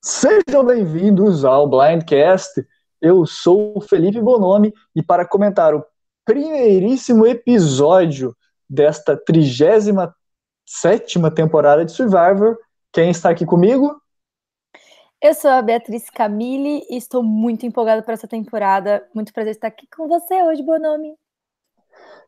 Sejam bem-vindos ao Blindcast. Eu sou o Felipe Bonomi e para comentar o primeiríssimo episódio desta 37 temporada de Survivor, quem está aqui comigo? Eu sou a Beatriz Camille e estou muito empolgada para essa temporada. Muito prazer estar aqui com você hoje, Bonomi.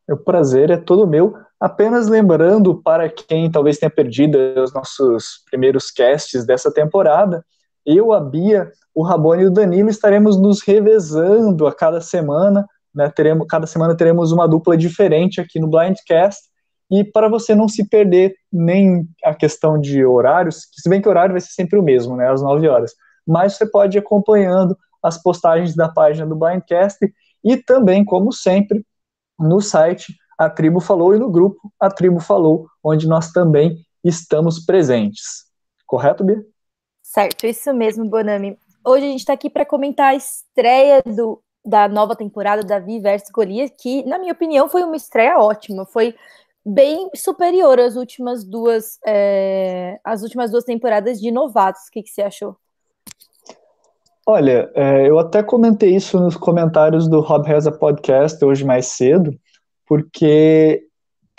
O prazer é todo meu. Apenas lembrando para quem talvez tenha perdido os nossos primeiros casts dessa temporada, eu, a Bia, o Rabone e o Danilo estaremos nos revezando a cada semana. Né? Teremos, cada semana teremos uma dupla diferente aqui no Blindcast. E para você não se perder nem a questão de horários, se bem que o horário vai ser sempre o mesmo, né, às 9 horas, mas você pode ir acompanhando as postagens da página do Blindcast e também, como sempre, no site A Tribo Falou e no grupo A Tribo Falou, onde nós também estamos presentes. Correto, Bia? Certo, isso mesmo, Bonami. Hoje a gente está aqui para comentar a estreia do, da nova temporada da Vi vs Golias, que, na minha opinião, foi uma estreia ótima. Foi bem superior às últimas duas, é, as últimas duas temporadas de novatos. O que, que você achou? Olha, é, eu até comentei isso nos comentários do Rob Reza Podcast hoje mais cedo, porque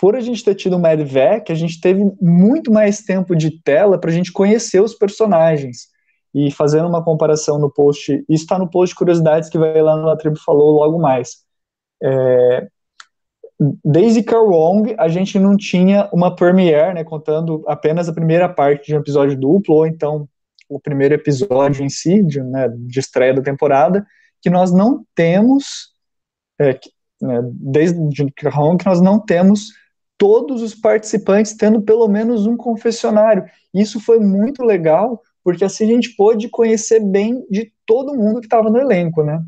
por a gente ter tido o Mad Vec, a gente teve muito mais tempo de tela para a gente conhecer os personagens. E fazendo uma comparação no post, isso está no post de curiosidades que vai lá no A Tribo Falou logo mais. É, desde Wong, a gente não tinha uma premiere, né, contando apenas a primeira parte de um episódio duplo, ou então o primeiro episódio em si, de, né, de estreia da temporada, que nós não temos, é, né, desde Wong, que nós não temos todos os participantes tendo pelo menos um confessionário. Isso foi muito legal, porque assim a gente pôde conhecer bem de todo mundo que estava no elenco, né?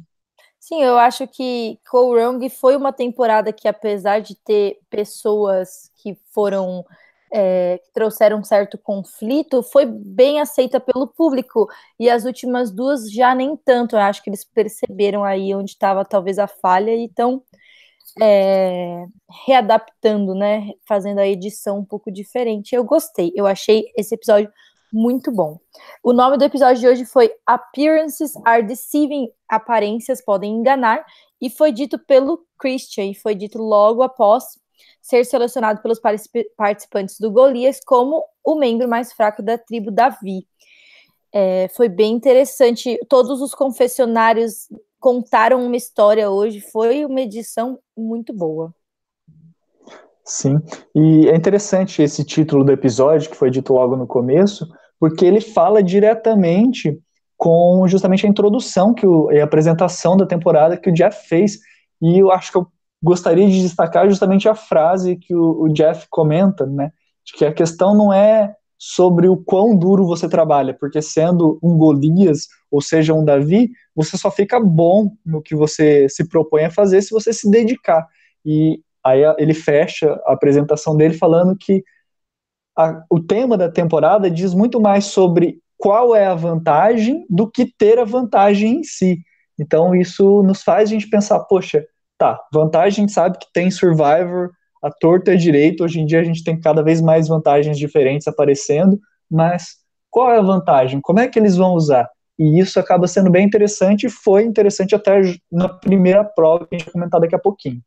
Sim, eu acho que Wrong foi uma temporada que, apesar de ter pessoas que foram é, que trouxeram um certo conflito, foi bem aceita pelo público. E as últimas duas já nem tanto. Eu acho que eles perceberam aí onde estava talvez a falha e estão é, readaptando, né? Fazendo a edição um pouco diferente. Eu gostei, eu achei esse episódio muito bom. O nome do episódio de hoje foi Appearances are Deceiving Aparências Podem Enganar, e foi dito pelo Christian, e foi dito logo após ser selecionado pelos participantes do Golias como o membro mais fraco da tribo Davi. É, foi bem interessante. Todos os confessionários contaram uma história hoje. Foi uma edição muito boa. Sim, e é interessante esse título do episódio, que foi dito logo no começo, porque ele fala diretamente com justamente a introdução que o, e a apresentação da temporada que o Jeff fez. E eu acho que eu gostaria de destacar justamente a frase que o, o Jeff comenta, né? De que a questão não é sobre o quão duro você trabalha, porque sendo um Golias, ou seja, um Davi, você só fica bom no que você se propõe a fazer se você se dedicar. E aí ele fecha a apresentação dele falando que a, o tema da temporada diz muito mais sobre qual é a vantagem do que ter a vantagem em si. Então isso nos faz a gente pensar, poxa, tá, vantagem sabe que tem Survivor, a torta é direito. Hoje em dia a gente tem cada vez mais vantagens diferentes aparecendo, mas qual é a vantagem? Como é que eles vão usar? E isso acaba sendo bem interessante e foi interessante até na primeira prova que a gente vai comentar daqui a pouquinho.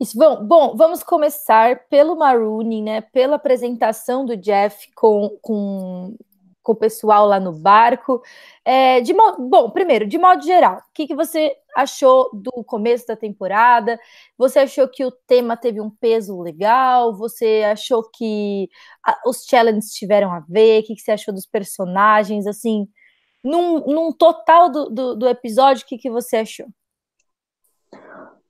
Isso, bom, bom, vamos começar pelo Maroon, né? Pela apresentação do Jeff com, com com o pessoal lá no barco. É, de bom, primeiro, de modo geral, o que, que você achou do começo da temporada? Você achou que o tema teve um peso legal? Você achou que a, os challenges tiveram a ver? O que, que você achou dos personagens? Assim, num, num total do, do, do episódio, o que, que você achou?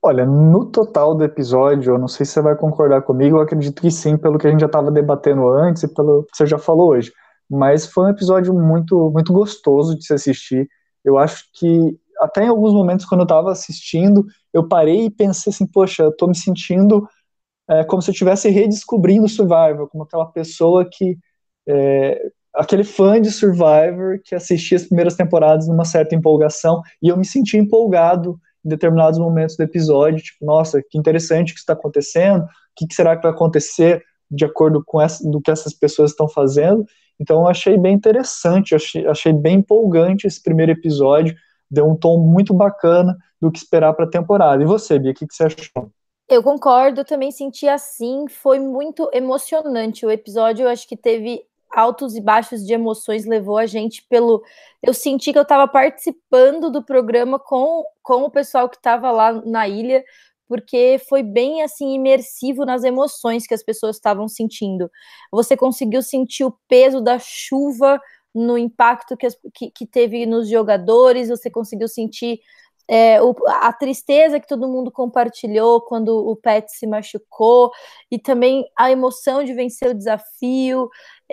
Olha, no total do episódio, eu não sei se você vai concordar comigo, eu acredito que sim, pelo que a gente já estava debatendo antes e pelo que você já falou hoje mas foi um episódio muito, muito gostoso de se assistir. Eu acho que até em alguns momentos quando eu estava assistindo, eu parei e pensei assim, poxa, eu tô me sentindo é, como se eu estivesse redescobrindo Survivor, como aquela pessoa que é, aquele fã de Survivor que assistia as primeiras temporadas numa certa empolgação, e eu me senti empolgado em determinados momentos do episódio, tipo, nossa, que interessante que está acontecendo, o que, que será que vai acontecer de acordo com essa, do que essas pessoas estão fazendo, Então eu achei bem interessante, achei, achei bem empolgante esse primeiro episódio, deu um tom muito bacana do que esperar para a temporada. E você, Bia, o que, que você achou? Eu concordo, também senti assim, foi muito emocionante o episódio, eu acho que teve altos e baixos de emoções, levou a gente pelo... Eu senti que eu estava participando do programa com, com o pessoal que estava lá na ilha, porque foi bem assim imersivo nas emoções que as pessoas estavam sentindo. Você conseguiu sentir o peso da chuva no impacto que, que, que teve nos jogadores, você conseguiu sentir é, o, a tristeza que todo mundo compartilhou quando o Pet se machucou, e também a emoção de vencer o desafio.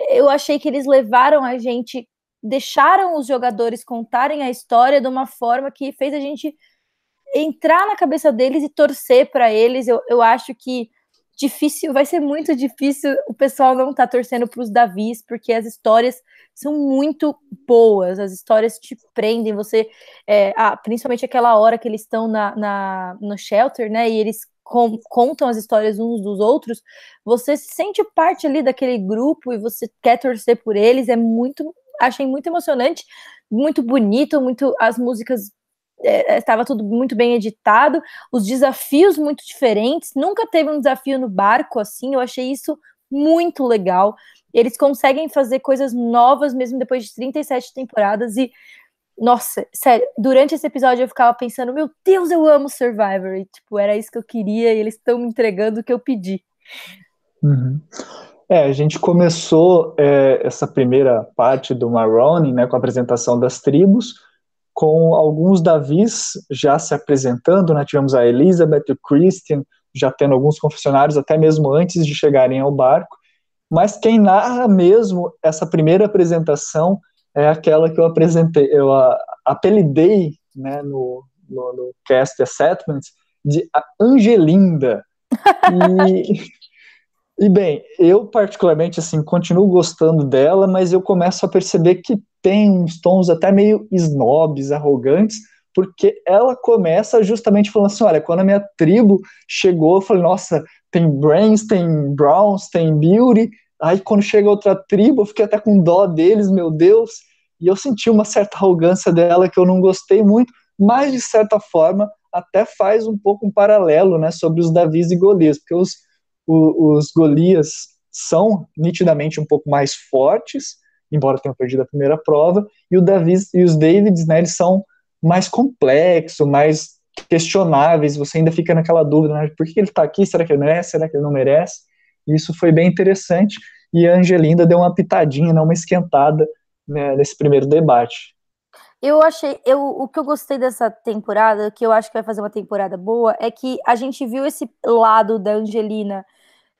Eu achei que eles levaram a gente, deixaram os jogadores contarem a história de uma forma que fez a gente entrar na cabeça deles e torcer para eles. Eu, eu acho que difícil, vai ser muito difícil o pessoal não estar tá torcendo para os Davis, porque as histórias são muito boas, as histórias te prendem, você, é, ah, principalmente aquela hora que eles estão na, na, no shelter, né, e eles com, contam as histórias uns dos outros, você se sente parte ali daquele grupo e você quer torcer por eles, é muito, achei muito emocionante, muito bonito, muito, as músicas estava tudo muito bem editado, os desafios muito diferentes, nunca teve um desafio no barco assim, eu achei isso muito legal. Eles conseguem fazer coisas novas mesmo depois de 37 temporadas e nossa, sério, durante esse episódio eu ficava pensando, meu Deus, eu amo Survivor, e tipo, era isso que eu queria e eles estão me entregando o que eu pedi. Uhum. É, a gente começou é, essa primeira parte do Marrone, né, com a apresentação das tribos, com alguns Davis já se apresentando, né? tivemos a Elizabeth e o Christian já tendo alguns confessionários até mesmo antes de chegarem ao barco, mas quem narra mesmo essa primeira apresentação é aquela que eu apresentei, eu a, apelidei né, no, no, no cast Settlements de Angelinda. E, e bem, eu particularmente assim continuo gostando dela, mas eu começo a perceber que tem uns tons até meio snobs, arrogantes, porque ela começa justamente falando assim: olha, quando a minha tribo chegou, eu falei, nossa, tem Brains, tem Browns, tem Beauty. Aí quando chega outra tribo, eu fiquei até com dó deles, meu Deus. E eu senti uma certa arrogância dela que eu não gostei muito, mas de certa forma até faz um pouco um paralelo né, sobre os Davis e Golias, porque os, os, os Golias são nitidamente um pouco mais fortes, embora tenham perdido a primeira prova, e, o Davis, e os Davids, né, eles são mais complexos, mais questionáveis, você ainda fica naquela dúvida, né, por que ele está aqui, será que ele merece, será que ele não merece? Isso foi bem interessante, e a Angelinda deu uma pitadinha, né, uma esquentada né, nesse primeiro debate. Eu achei, eu, o que eu gostei dessa temporada, que eu acho que vai fazer uma temporada boa, é que a gente viu esse lado da Angelina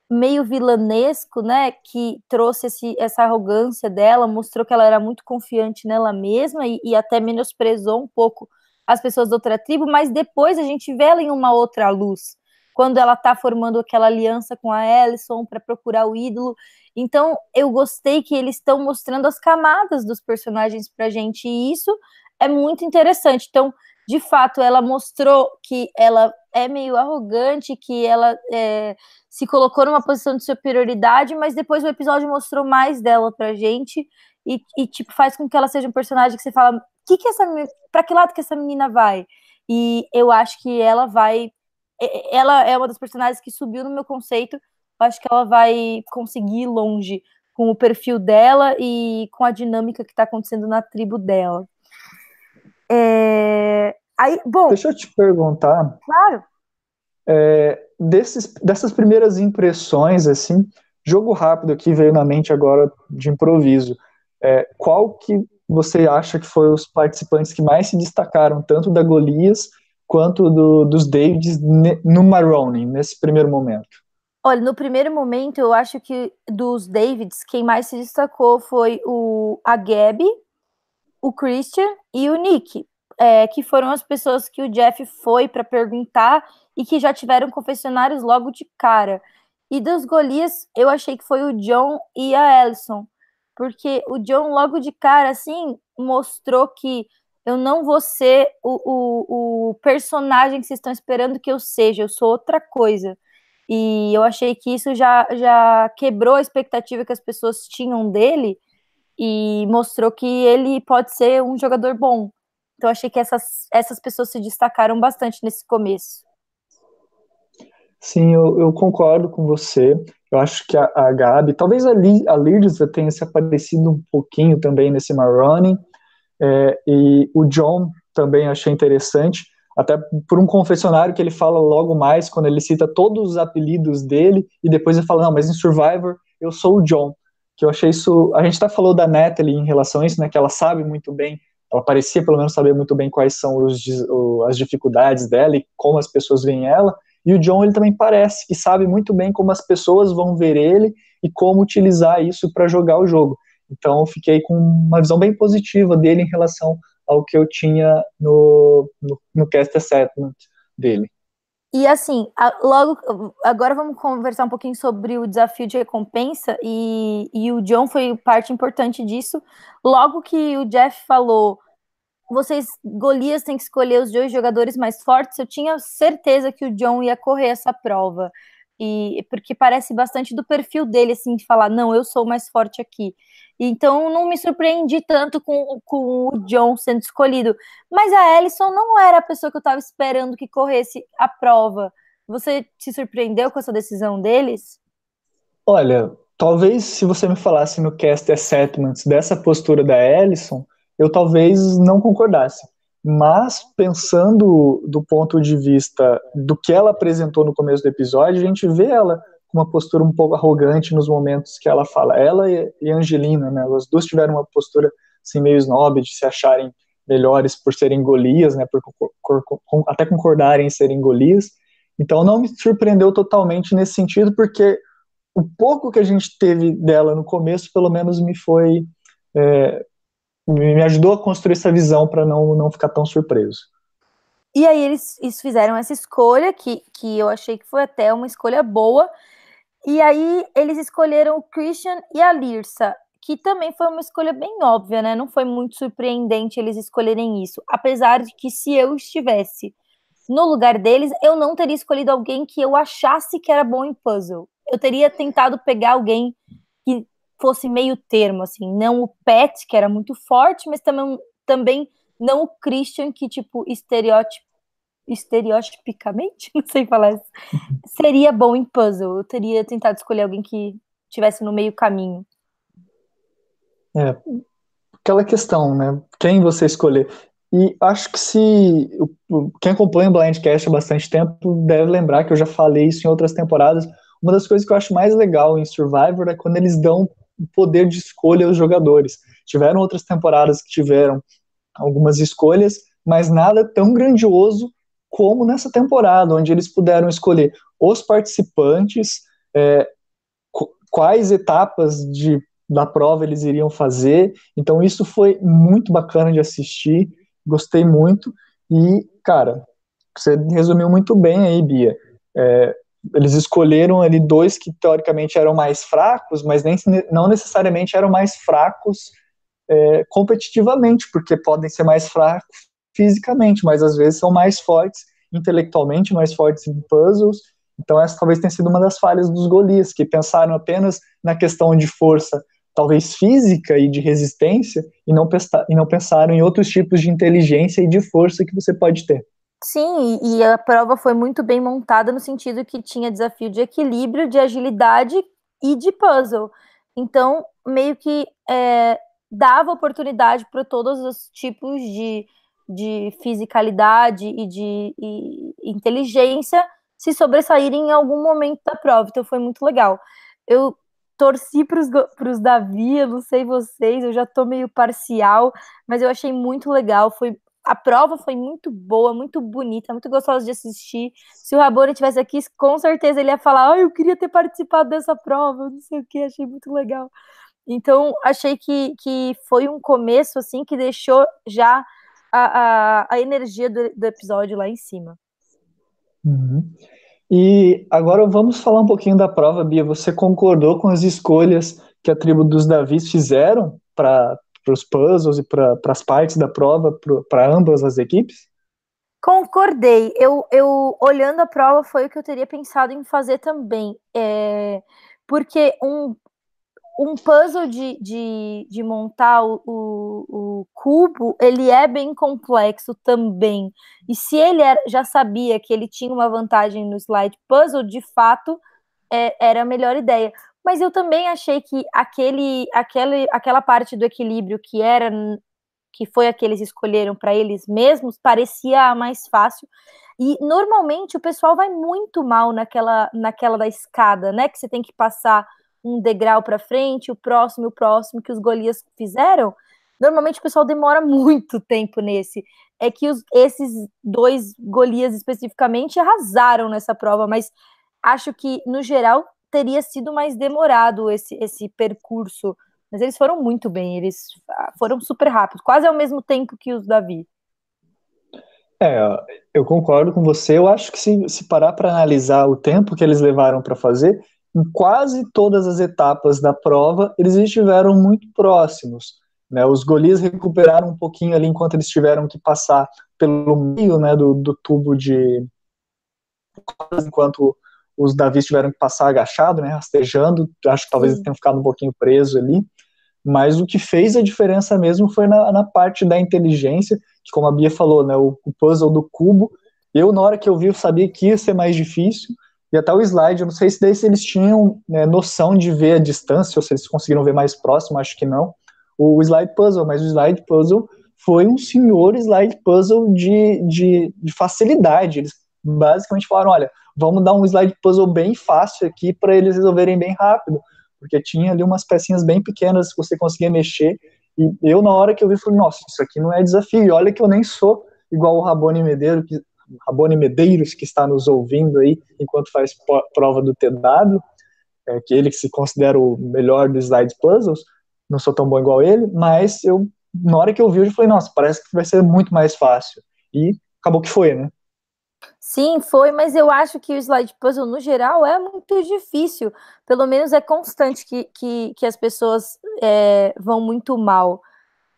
meio vilanesco, né, que trouxe esse, essa arrogância dela, mostrou que ela era muito confiante nela mesma e, e até menosprezou um pouco as pessoas da outra tribo, mas depois a gente vê ela em uma outra luz, quando ela tá formando aquela aliança com a Ellison para procurar o ídolo. Então, eu gostei que eles estão mostrando as camadas dos personagens pra gente, e isso é muito interessante. Então, de fato, ela mostrou que ela é meio arrogante, que ela é, se colocou numa posição de superioridade, mas depois o episódio mostrou mais dela pra gente e, e tipo, faz com que ela seja um personagem que você fala, que que essa, pra que lado que essa menina vai? E eu acho que ela vai, ela é uma das personagens que subiu no meu conceito, eu acho que ela vai conseguir ir longe com o perfil dela e com a dinâmica que está acontecendo na tribo dela. É... Aí, bom. Deixa eu te perguntar. Claro. É, desses, dessas primeiras impressões, assim, jogo rápido aqui veio na mente agora de improviso. É, qual que você acha que foi os participantes que mais se destacaram, tanto da Golias quanto do, dos Davids no Maroni, nesse primeiro momento? Olha, no primeiro momento, eu acho que dos Davids, quem mais se destacou foi o a Gabi, o Christian e o Nick, é, que foram as pessoas que o Jeff foi para perguntar e que já tiveram confessionários logo de cara. E dos Golias, eu achei que foi o John e a Ellison, porque o John logo de cara, assim, mostrou que eu não vou ser o, o, o personagem que vocês estão esperando que eu seja, eu sou outra coisa. E eu achei que isso já, já quebrou a expectativa que as pessoas tinham dele, e mostrou que ele pode ser um jogador bom. Então achei que essas, essas pessoas se destacaram bastante nesse começo. Sim, eu, eu concordo com você. Eu acho que a, a Gabi, talvez a, Li, a Lirdza tenha se aparecido um pouquinho também nesse Maroni, é, e o John também achei interessante, até por um confessionário que ele fala logo mais, quando ele cita todos os apelidos dele, e depois ele fala, não, mas em Survivor eu sou o John, que eu achei isso, a gente até falou da Natalie em relação a isso, né, que ela sabe muito bem, ela parecia pelo menos saber muito bem quais são os, as dificuldades dela e como as pessoas veem ela, e o John ele também parece que sabe muito bem como as pessoas vão ver ele e como utilizar isso para jogar o jogo. Então eu fiquei com uma visão bem positiva dele em relação ao que eu tinha no, no, no cast assessment dele. E assim, logo agora vamos conversar um pouquinho sobre o desafio de recompensa e, e o John foi parte importante disso. Logo que o Jeff falou vocês, Golias, tem que escolher os dois jogadores mais fortes. Eu tinha certeza que o John ia correr essa prova. E porque parece bastante do perfil dele, assim, de falar, não, eu sou mais forte aqui. Então não me surpreendi tanto com, com o John sendo escolhido. Mas a Ellison não era a pessoa que eu estava esperando que corresse a prova. Você se surpreendeu com essa decisão deles? Olha, talvez se você me falasse no cast Assessments dessa postura da Ellison, eu talvez não concordasse. Mas, pensando do ponto de vista do que ela apresentou no começo do episódio, a gente vê ela com uma postura um pouco arrogante nos momentos que ela fala. Ela e Angelina, né? Elas duas tiveram uma postura assim, meio snob, de se acharem melhores por serem Golias, né? Por, por, até concordarem em serem Golias. Então, não me surpreendeu totalmente nesse sentido, porque o pouco que a gente teve dela no começo, pelo menos me foi é, me ajudou a construir essa visão para não, não ficar tão surpreso. E aí eles, eles fizeram essa escolha, que, que eu achei que foi até uma escolha boa. E aí eles escolheram o Christian e a Lirsa, que também foi uma escolha bem óbvia, né? Não foi muito surpreendente eles escolherem isso. Apesar de que se eu estivesse no lugar deles, eu não teria escolhido alguém que eu achasse que era bom em puzzle. Eu teria tentado pegar alguém que fosse meio termo, assim, não o Pet, que era muito forte, mas também, também não o Christian, que, tipo, estereótipo, estereotipicamente, não sei falar isso, seria bom em puzzle. Eu teria tentado escolher alguém que tivesse no meio caminho. É, aquela questão, né? Quem você escolher. E acho que se quem acompanha o Blindcast há bastante tempo deve lembrar que eu já falei isso em outras temporadas. Uma das coisas que eu acho mais legal em Survivor é quando eles dão poder de escolha aos jogadores. Tiveram outras temporadas que tiveram algumas escolhas, mas nada tão grandioso como nessa temporada, onde eles puderam escolher os participantes, é, quais etapas de, da prova eles iriam fazer. Então, isso foi muito bacana de assistir, gostei muito. E, cara, você resumiu muito bem aí, Bia. É, eles escolheram ali dois que teoricamente eram mais fracos, mas nem, não necessariamente eram mais fracos é, competitivamente, porque podem ser mais fracos fisicamente, mas às vezes são mais fortes intelectualmente, mais fortes em puzzles. Então essa talvez tenha sido uma das falhas dos Golias, que pensaram apenas na questão de força, talvez física e de resistência, e não, e não pensaram em outros tipos de inteligência e de força que você pode ter. Sim, e a prova foi muito bem montada no sentido que tinha desafio de equilíbrio, de agilidade e de puzzle. Então, meio que é, dava oportunidade para todos os tipos de, de fisicalidade e de e inteligência se sobressaírem em algum momento da prova. Então, foi muito legal. Eu torci para os Davi, eu não sei vocês, eu já estou meio parcial, mas eu achei muito legal. Foi a prova foi muito boa, muito bonita, muito gostosa de assistir. Se o Rabone tivesse aqui, com certeza ele ia falar: oh, eu queria ter participado dessa prova, não sei o que, achei muito legal. Então, achei que, que foi um começo, assim, que deixou já a, a, a energia do, do, episódio lá em cima. Uhum. E agora vamos falar um pouquinho da prova, Bia. Você concordou com as escolhas que a tribo dos Davis fizeram para os puzzles e para as partes da prova para ambas as equipes? Concordei. Eu, eu olhando a prova foi o que eu teria pensado em fazer também, é, porque um um puzzle de, de, de montar o, o, o, cubo, ele é bem complexo também. E se ele era, já sabia que ele tinha uma vantagem no slide puzzle, de fato, é, era a melhor ideia. Mas eu também achei que aquele, aquele, aquela parte do equilíbrio que era que foi a que eles escolheram para eles mesmos, parecia a mais fácil. E normalmente o pessoal vai muito mal naquela, naquela da escada, né? Que você tem que passar um degrau para frente, o próximo, o próximo que os Golias fizeram. Normalmente o pessoal demora muito tempo nesse. É que os, esses dois Golias especificamente arrasaram nessa prova, mas acho que no geral teria sido mais demorado esse, esse percurso. Mas eles foram muito bem, eles foram super rápidos, quase ao mesmo tempo que os Davi. É, eu concordo com você. Eu acho que se, se parar para analisar o tempo que eles levaram para fazer, em quase todas as etapas da prova, eles estiveram muito próximos. Né? Os golis recuperaram um pouquinho ali enquanto eles tiveram que passar pelo meio né, do, do tubo de. Enquanto os Davis tiveram que passar agachado, né, rastejando. Acho que talvez eles tenham ficado um pouquinho presos ali. Mas o que fez a diferença mesmo foi na, na parte da inteligência, que como a Bia falou, né, o, o puzzle do cubo. Eu, na hora que eu vi, eu sabia que ia ser mais difícil, e até o slide, eu não sei se daí se eles tinham né, noção de ver a distância, ou se eles conseguiram ver mais próximo, acho que não, o slide puzzle, mas o slide puzzle foi um senhor slide puzzle de, de, de facilidade. Eles basicamente falaram, olha, vamos dar um slide puzzle bem fácil aqui para eles resolverem bem rápido, porque tinha ali umas pecinhas bem pequenas que você conseguia mexer, e eu na hora que eu vi, falei, nossa, isso aqui não é desafio, e olha que eu nem sou igual o Rabone Medeiro, que Rabone Medeiros, que está nos ouvindo aí enquanto faz prova do TW, é, que ele que se considera o melhor dos slide puzzles, não sou tão bom igual ele, mas eu, na hora que eu vi, eu falei, nossa, parece que vai ser muito mais fácil. E acabou que foi, né? Sim, foi, mas eu acho que o slide puzzle, no geral, é muito difícil. Pelo menos é constante que, que, que as pessoas é, vão muito mal.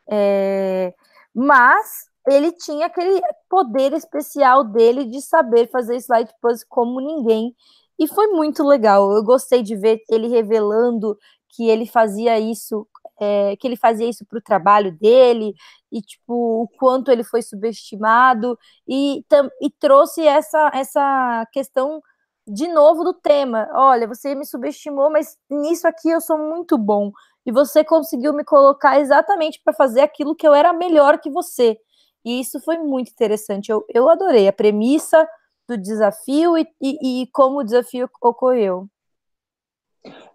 É, mas ele tinha aquele poder especial dele de saber fazer slide puzzle como ninguém. E foi muito legal. Eu gostei de ver ele revelando que ele fazia isso, é, que ele fazia isso para o trabalho dele, e tipo, o quanto ele foi subestimado, e, e trouxe essa, essa questão de novo do tema. Olha, você me subestimou, mas nisso aqui eu sou muito bom. E você conseguiu me colocar exatamente para fazer aquilo que eu era melhor que você. E isso foi muito interessante. Eu, eu adorei a premissa do desafio e, e, e como o desafio ocorreu.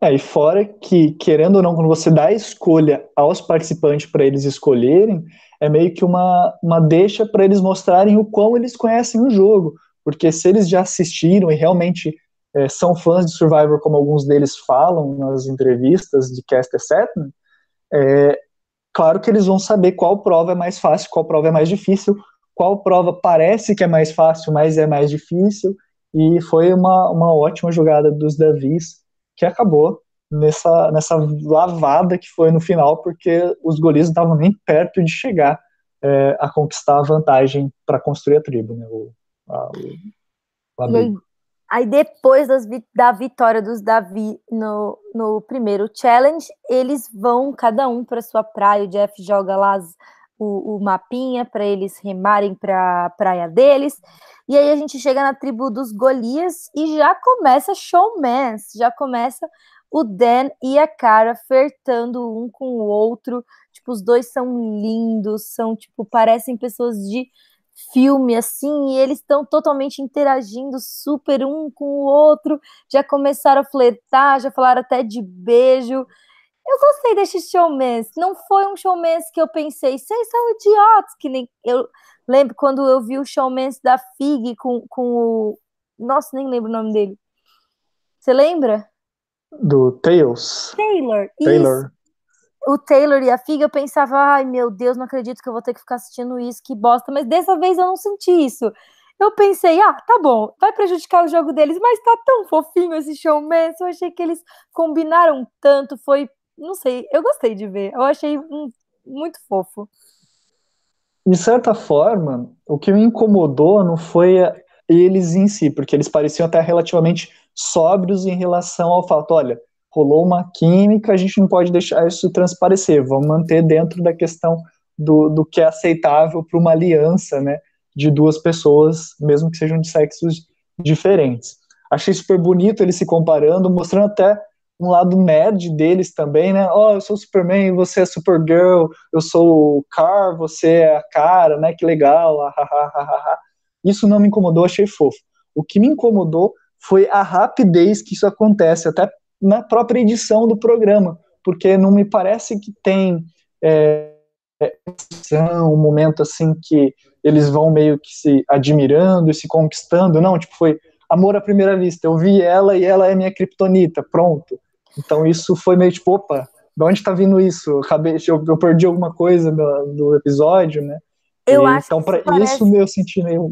É, e fora que, querendo ou não, quando você dá a escolha aos participantes para eles escolherem, é meio que uma, uma deixa para eles mostrarem o quão eles conhecem o jogo. Porque se eles já assistiram e realmente é, são fãs de Survivor, como alguns deles falam nas entrevistas de Caster Setman, é, claro que eles vão saber qual prova é mais fácil, qual prova é mais difícil, qual prova parece que é mais fácil, mas é mais difícil, e foi uma, uma ótima jogada dos Davis, que acabou nessa, nessa lavada que foi no final, porque os golis não estavam nem perto de chegar é, a conquistar a vantagem para construir a tribo, né, o, a, o, o Aí depois das, da vitória dos Davi no, no primeiro challenge, eles vão cada um para sua praia. O Jeff joga lá as, o, o, mapinha para eles remarem para a praia deles. E aí a gente chega na tribo dos Golias e já começa showmans, já começa o Dan e a Cara flertando um com o outro. Tipo, os dois são lindos, são tipo, parecem pessoas de filme assim, e eles estão totalmente interagindo super um com o outro, já começaram a flertar, já falaram até de beijo. Eu gostei desse showmance. Não foi um showmance que eu pensei, vocês são idiotas, que nem eu lembro quando eu vi o showmance da Fig com, com o. Nossa, nem lembro o nome dele. Você lembra? Do Tails. Taylor. Taylor. Isso o Taylor e a Figa, eu pensava, ai meu Deus, não acredito que eu vou ter que ficar assistindo isso, que bosta, mas dessa vez eu não senti isso. Eu pensei, ah, tá bom, vai prejudicar o jogo deles, mas tá tão fofinho esse showman, eu achei que eles combinaram tanto, foi, não sei, eu gostei de ver, eu achei um, muito fofo. De certa forma, o que me incomodou não foi eles em si, porque eles pareciam até relativamente sóbrios em relação ao fato, olha, rolou uma química, a gente não pode deixar isso transparecer, vamos manter dentro da questão do, do que é aceitável para uma aliança, né, de duas pessoas, mesmo que sejam de sexos diferentes. Achei super bonito eles se comparando, mostrando até um lado nerd deles também, né? Oh, eu sou Superman, você é Supergirl, eu sou o Car, você é a cara, né? Que legal, Isso não me incomodou, achei fofo. O que me incomodou foi a rapidez que isso acontece, até na própria edição do programa, porque não me parece que tem é, um momento assim que eles vão meio que se admirando e se conquistando, não, tipo, foi amor à primeira vista, eu vi ela e ela é minha kriptonita, pronto. Então isso foi meio tipo, opa, de onde tá vindo isso? Eu, acabei, eu, eu perdi alguma coisa do, do episódio, né? Eu e, acho então, para isso, parece... isso eu senti meio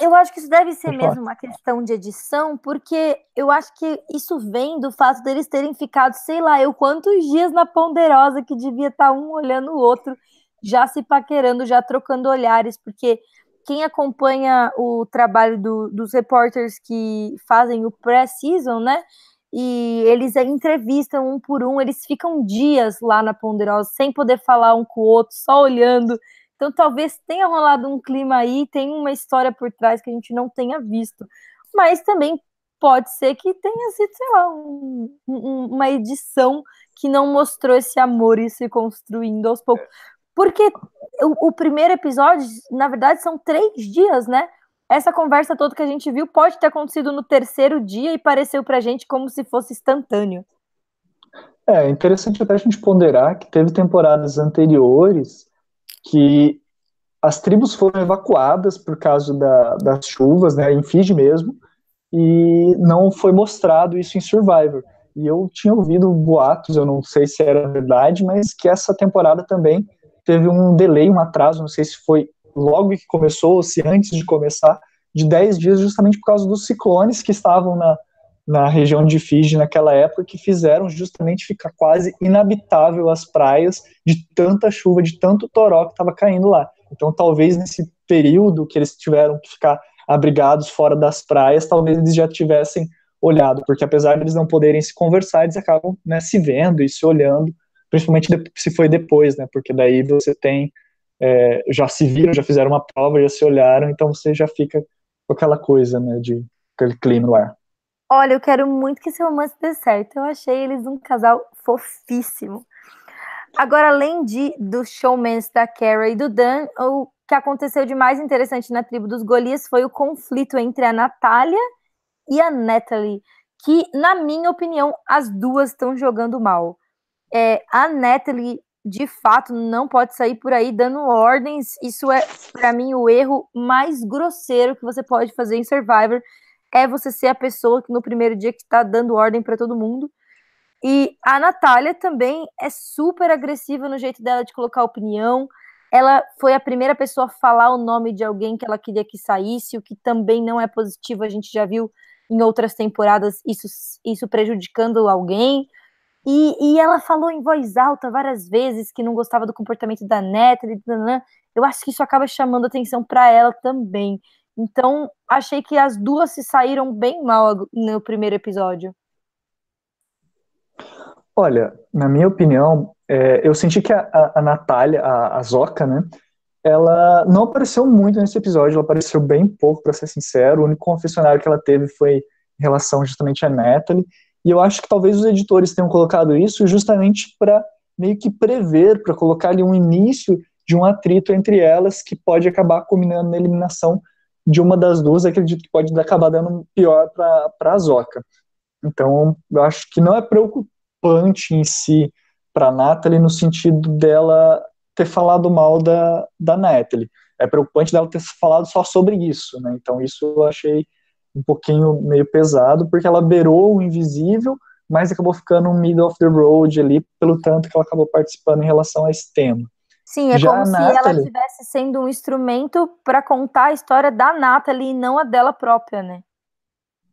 eu acho que isso deve ser mesmo uma questão de edição, porque eu acho que isso vem do fato deles terem ficado, sei lá, eu quantos dias na Ponderosa que devia estar tá um olhando o outro, já se paquerando, já trocando olhares, porque quem acompanha o trabalho do, dos repórteres que fazem o pré-season, né? E eles entrevistam um por um, eles ficam dias lá na Ponderosa sem poder falar um com o outro, só olhando então talvez tenha rolado um clima aí, tem uma história por trás que a gente não tenha visto. Mas também pode ser que tenha sido, sei lá, um, um, uma edição que não mostrou esse amor e se construindo aos poucos. Porque o, o, primeiro episódio, na verdade, são três dias, né? Essa conversa toda que a gente viu pode ter acontecido no terceiro dia e pareceu pra gente como se fosse instantâneo. É interessante até a gente ponderar que teve temporadas anteriores que as tribos foram evacuadas por causa da, das chuvas, né, em Fiji mesmo, e não foi mostrado isso em Survivor. E eu tinha ouvido boatos, eu não sei se era verdade, mas que essa temporada também teve um delay, um atraso, não sei se foi logo que começou ou se antes de começar, de 10 dias, justamente por causa dos ciclones que estavam na, na região de Fiji naquela época que fizeram justamente ficar quase inabitável as praias de tanta chuva, de tanto toró que estava caindo lá. Então, talvez nesse período que eles tiveram que ficar abrigados fora das praias, talvez eles já tivessem olhado, porque apesar de eles não poderem se conversar, eles acabam né, se vendo e se olhando, principalmente se foi depois, né? Porque daí você tem é, já se viram, já fizeram uma prova, já se olharam, então você já fica com aquela coisa, né, de aquele clima no ar. Olha, eu quero muito que esse romance dê certo. Eu achei eles um casal fofíssimo. Agora, além de do showmans da Kara e do Dan, o que aconteceu de mais interessante na tribo dos Golias foi o conflito entre a Natália e a Natalie, que, na minha opinião, as duas estão jogando mal. É, a Natalie, de fato, não pode sair por aí dando ordens. Isso é, para mim, o erro mais grosseiro que você pode fazer em Survivor é você ser a pessoa que no primeiro dia que está dando ordem para todo mundo. E a Natália também é super agressiva no jeito dela de colocar opinião. Ela foi a primeira pessoa a falar o nome de alguém que ela queria que saísse, o que também não é positivo. A gente já viu em outras temporadas isso, isso prejudicando alguém. E, e ela falou em voz alta várias vezes que não gostava do comportamento da Natalie. Eu acho que isso acaba chamando atenção para ela também. Então, achei que as duas se saíram bem mal no primeiro episódio. Olha, na minha opinião, é, eu senti que a, a, a Natália, a, a Zoca, né, ela não apareceu muito nesse episódio, ela apareceu bem pouco, para ser sincero. O único confessionário que ela teve foi em relação justamente a Natalie. E eu acho que talvez os editores tenham colocado isso justamente para meio que prever, para colocar ali um início de um atrito entre elas que pode acabar culminando na eliminação de uma das duas, acredito que pode acabar dando pior para a Zoca. Então, eu acho que não é preocupante em si para a Natalie no sentido dela ter falado mal da, da Natalie. É preocupante dela ter falado só sobre isso, né? Então, isso eu achei um pouquinho meio pesado, porque ela beirou o invisível, mas acabou ficando um middle of the road ali, pelo tanto que ela acabou participando em relação a esse tema. Sim, é Já como se Natalie... ela estivesse sendo um instrumento para contar a história da Natalie e não a dela própria, né?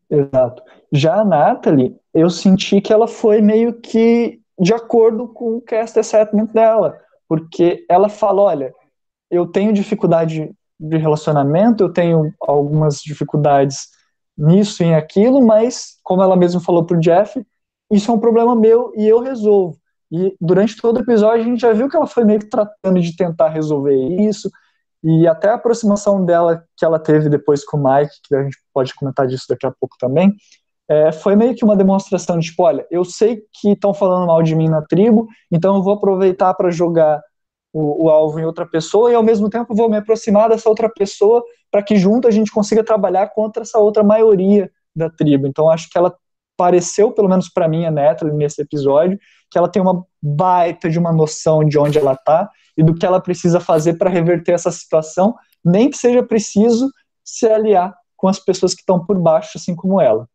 Exato. Já a Natalie, eu senti que ela foi meio que de acordo com o cast assessment dela, porque ela fala, olha, eu tenho dificuldade de relacionamento, eu tenho algumas dificuldades nisso e aquilo, mas como ela mesma falou pro Jeff, isso é um problema meu e eu resolvo. E durante todo o episódio a gente já viu que ela foi meio que tratando de tentar resolver isso, e até a aproximação dela que ela teve depois com o Mike, que a gente pode comentar disso daqui a pouco também, é, foi meio que uma demonstração de, tipo, olha, eu sei que estão falando mal de mim na tribo, então eu vou aproveitar para jogar o, o, alvo em outra pessoa e ao mesmo tempo vou me aproximar dessa outra pessoa para que junto a gente consiga trabalhar contra essa outra maioria da tribo. Então acho que ela pareceu, pelo menos para mim, a Natalie nesse episódio, que ela tem uma baita de uma noção de onde ela está e do que ela precisa fazer para reverter essa situação, nem que seja preciso se aliar com as pessoas que estão por baixo, assim como ela.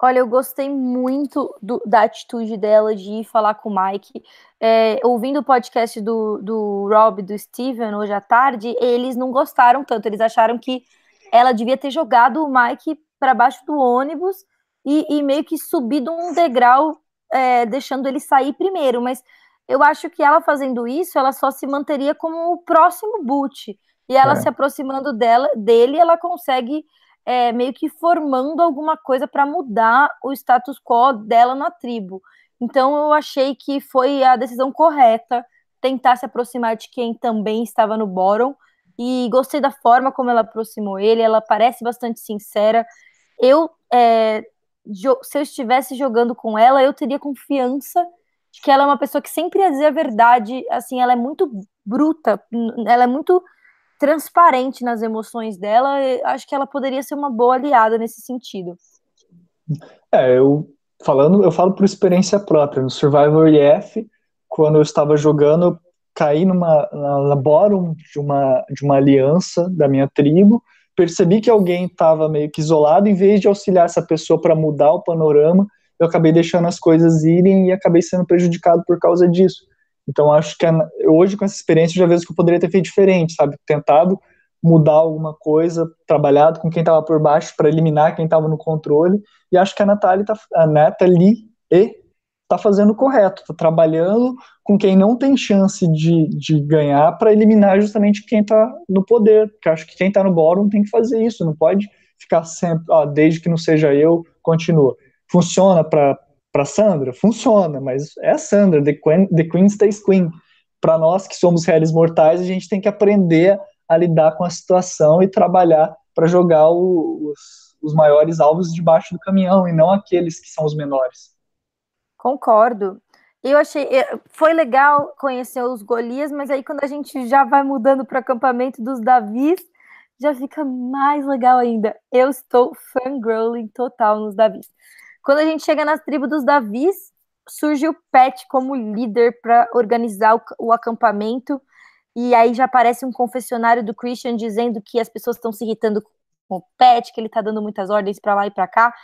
Olha, eu gostei muito do, da atitude dela de ir falar com o Mike. É, ouvindo o podcast do, do Rob do Steven hoje à tarde, eles não gostaram tanto. Eles acharam que ela devia ter jogado o Mike para baixo do ônibus e, e, meio que subido um degrau, é, deixando ele sair primeiro. Mas eu acho que ela fazendo isso, ela só se manteria como o próximo boot. E ela é. se aproximando dela, dele, ela consegue é, meio que formando alguma coisa para mudar o status quo dela na tribo. Então eu achei que foi a decisão correta tentar se aproximar de quem também estava no bottom e gostei da forma como ela aproximou ele. Ela parece bastante sincera. Eu, é, se eu estivesse jogando com ela, eu teria confiança de que ela é uma pessoa que sempre ia dizer a verdade. Assim, ela é muito bruta, ela é muito transparente nas emoções dela, acho que ela poderia ser uma boa aliada nesse sentido. É, eu falando, eu falo por experiência própria. No Survivor EF, quando eu estava jogando, eu caí numa na, na bottom de uma de uma aliança da minha tribo, percebi que alguém estava meio que isolado, em vez de auxiliar essa pessoa para mudar o panorama, eu acabei deixando as coisas irem e acabei sendo prejudicado por causa disso. Então, acho que hoje, com essa experiência, eu já vejo que eu poderia ter feito diferente, sabe? Tentado mudar alguma coisa, trabalhado com quem estava por baixo para eliminar quem estava no controle. E acho que a Natália, tá, a Nathalie está fazendo o correto, está trabalhando com quem não tem chance de, de ganhar para eliminar justamente quem está no poder. Porque acho que quem está no bórum tem que fazer isso, não pode ficar sempre, ó, desde que não seja eu, continua. Funciona para para Sandra, funciona, mas é a Sandra, the Queen, the queen stays Queen. Para nós que somos réis mortais, a gente tem que aprender a lidar com a situação e trabalhar para jogar o, os, os maiores alvos debaixo do caminhão e não aqueles que são os menores. Concordo. Eu achei, é, foi legal conhecer os Golias, mas aí quando a gente já vai mudando para o acampamento dos Davis, já fica mais legal ainda. Eu estou fangirling total nos Davis. Quando a gente chega nas tribos dos Davis, surge o Pet como líder para organizar o, o, acampamento. E aí já aparece um confessionário do Christian dizendo que as pessoas estão se irritando com o Pet, que ele está dando muitas ordens para lá e para cá.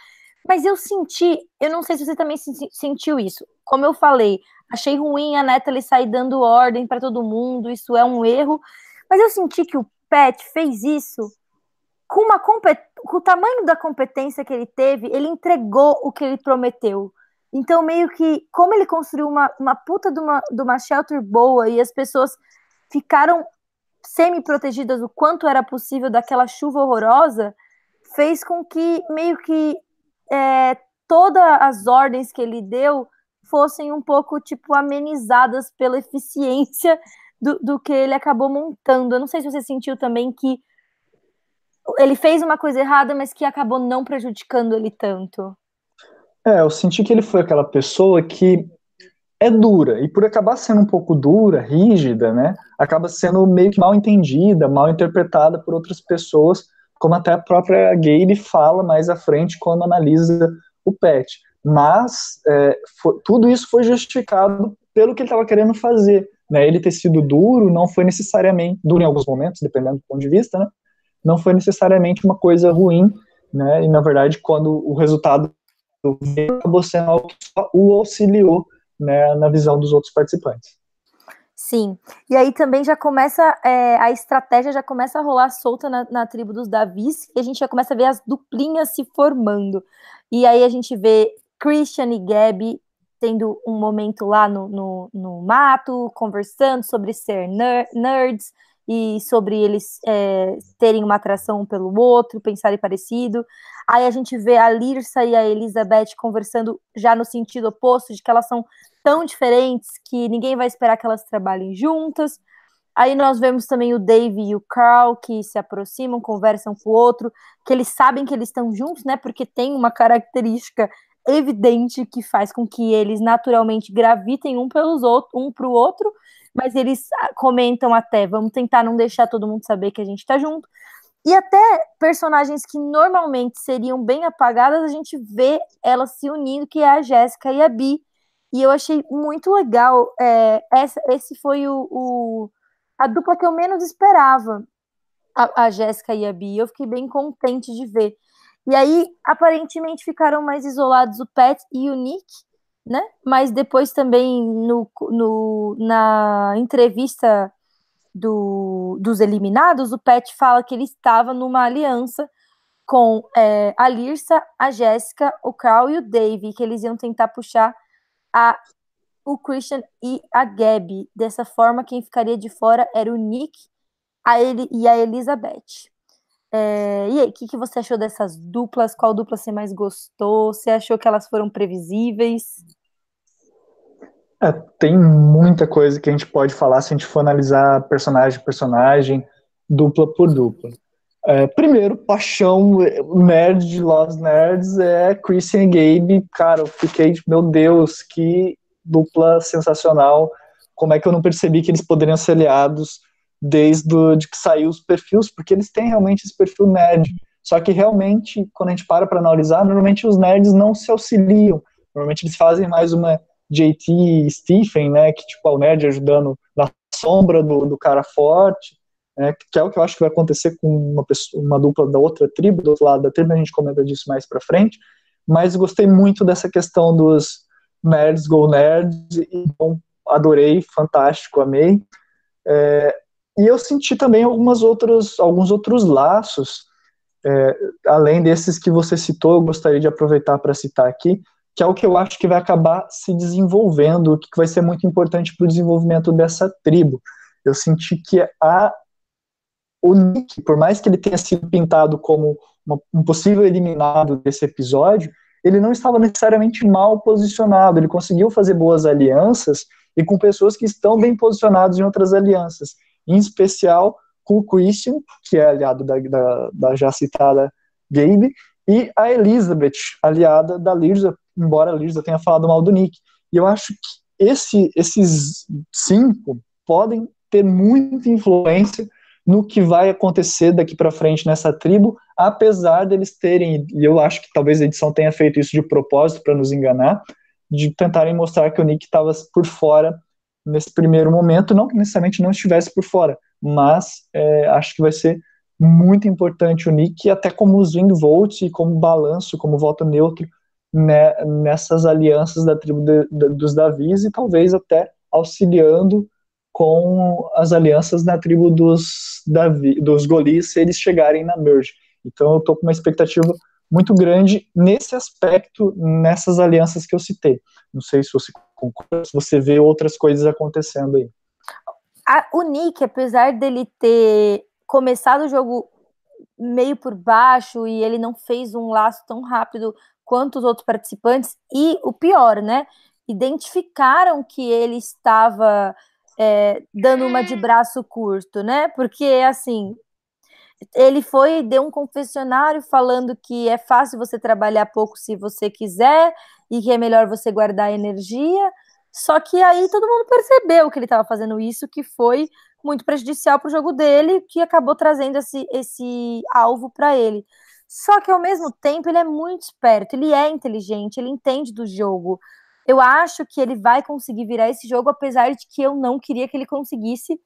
Mas eu senti, eu não sei se você também sentiu isso. Como eu falei, achei ruim a Natalie sair dando ordem para todo mundo, isso é um erro. Mas eu senti que o Pet fez isso com, uma com o tamanho da competência que ele teve, ele entregou o que ele prometeu. Então, meio que, como ele construiu uma, uma puta de uma, de uma shelter boa e as pessoas ficaram semi-protegidas o quanto era possível daquela chuva horrorosa, fez com que meio que é, todas as ordens que ele deu fossem um pouco, tipo, amenizadas pela eficiência do, do que ele acabou montando. Eu não sei se você sentiu também que ele fez uma coisa errada, mas que acabou não prejudicando ele tanto. É, eu senti que ele foi aquela pessoa que é dura, e por acabar sendo um pouco dura, rígida, né, acaba sendo meio que mal entendida, mal interpretada por outras pessoas, como até a própria Gabe fala mais à frente quando analisa o Pet. Mas é, foi, tudo isso foi justificado pelo que ele estava querendo fazer. Né? Ele ter sido duro não foi necessariamente, duro em alguns momentos, dependendo do ponto de vista, né? Não foi necessariamente uma coisa ruim, né? E na verdade, quando o resultado acabou sendo algo que só o auxiliou, né, na visão dos outros participantes. Sim, e aí também já começa, é, a estratégia já começa a rolar solta na, na, tribo dos Davis, e a gente já começa a ver as duplinhas se formando. E aí a gente vê Christian e Gabby tendo um momento lá no, no, no mato, conversando sobre ser ner nerds, e sobre eles é, terem uma atração pelo outro, pensarem parecido. Aí a gente vê a Lirsa e a Elizabeth conversando já no sentido oposto, de que elas são tão diferentes que ninguém vai esperar que elas trabalhem juntas. Aí nós vemos também o Dave e o Carl que se aproximam, conversam com o outro, que eles sabem que eles estão juntos, né? Porque tem uma característica evidente que faz com que eles naturalmente gravitem um pelos outros, um para o outro, mas eles ah, comentam até, vamos tentar não deixar todo mundo saber que a gente está junto. E até personagens que normalmente seriam bem apagadas, a gente vê elas se unindo, que é a Jéssica e a Bi. E eu achei muito legal. É, essa, esse foi o, o, a dupla que eu menos esperava, a, a Jéssica e a Bi. Eu fiquei bem contente de ver. E aí, aparentemente, ficaram mais isolados o Pat e o Nick, né? Mas depois também no, no, na entrevista do, dos eliminados, o Pat fala que ele estava numa aliança com é, a Lirsa, a Jéssica, o Carl e o Dave, que eles iam tentar puxar a, o Christian e a Gabby. Dessa forma, quem ficaria de fora era o Nick a ele, e a Elizabeth. É, e aí, o que, que você achou dessas duplas? Qual dupla você mais gostou? Você achou que elas foram previsíveis? É, tem muita coisa que a gente pode falar se a gente for analisar personagem por personagem, dupla por dupla. É, primeiro, paixão nerd de Lost Nerds é Christian Gabe. Cara, eu fiquei, meu Deus, que dupla sensacional. Como é que eu não percebi que eles poderiam ser aliados? Desde de que saiu os perfis, porque eles têm realmente esse perfil nerd. Só que realmente, quando a gente para para analisar, normalmente os nerds não se auxiliam. Normalmente eles fazem mais uma JT Stephen, né, que tipo, é o nerd ajudando na sombra do, do cara forte, né, que é o que eu acho que vai acontecer com uma, pessoa, uma dupla da outra tribo, do outro lado da tribo, a gente comenta disso mais para frente, mas gostei muito dessa questão dos nerds go nerds, e bom, adorei, fantástico, amei. É, e eu senti também algumas outras, alguns outros laços, é, além desses que você citou, eu gostaria de aproveitar para citar aqui, que é o que eu acho que vai acabar se desenvolvendo, que vai ser muito importante para o desenvolvimento dessa tribo. Eu senti que a, o Nick, por mais que ele tenha sido pintado como uma, um possível eliminado desse episódio, ele não estava necessariamente mal posicionado, ele conseguiu fazer boas alianças e com pessoas que estão bem posicionadas em outras alianças em especial com o Christian, que é aliado da, da, da já citada Gabe, e a Elizabeth, aliada da Lirza, embora a Lirza tenha falado mal do Nick. E eu acho que esse, esses cinco podem ter muita influência no que vai acontecer daqui para frente nessa tribo, apesar deles terem, e eu acho que talvez a edição tenha feito isso de propósito para nos enganar, de tentarem mostrar que o Nick estava por fora nesse primeiro momento, não que necessariamente não estivesse por fora, mas é, acho que vai ser muito importante o Nick, até como swing vote e como balanço, como voto neutro né, nessas alianças da tribo de, de, dos Davis e talvez até auxiliando com as alianças na tribo dos, Davi, dos Golis se eles chegarem na merge. Então eu estou com uma expectativa muito grande nesse aspecto, nessas alianças que eu citei. Não sei se você concorda, se você vê outras coisas acontecendo aí. A, o Nick, apesar dele ter começado o jogo meio por baixo e ele não fez um laço tão rápido quanto os outros participantes, e o pior, né? Identificaram que ele estava é, dando uma de braço curto, né? Porque assim, ele foi deu um confessionário falando que é fácil você trabalhar pouco se você quiser e que é melhor você guardar energia. Só que aí todo mundo percebeu que ele estava fazendo isso, que foi muito prejudicial para o jogo dele, que acabou trazendo esse, esse alvo para ele. Só que ao mesmo tempo ele é muito esperto, ele é inteligente, ele entende do jogo. Eu acho que ele vai conseguir virar esse jogo, apesar de que eu não queria que ele conseguisse.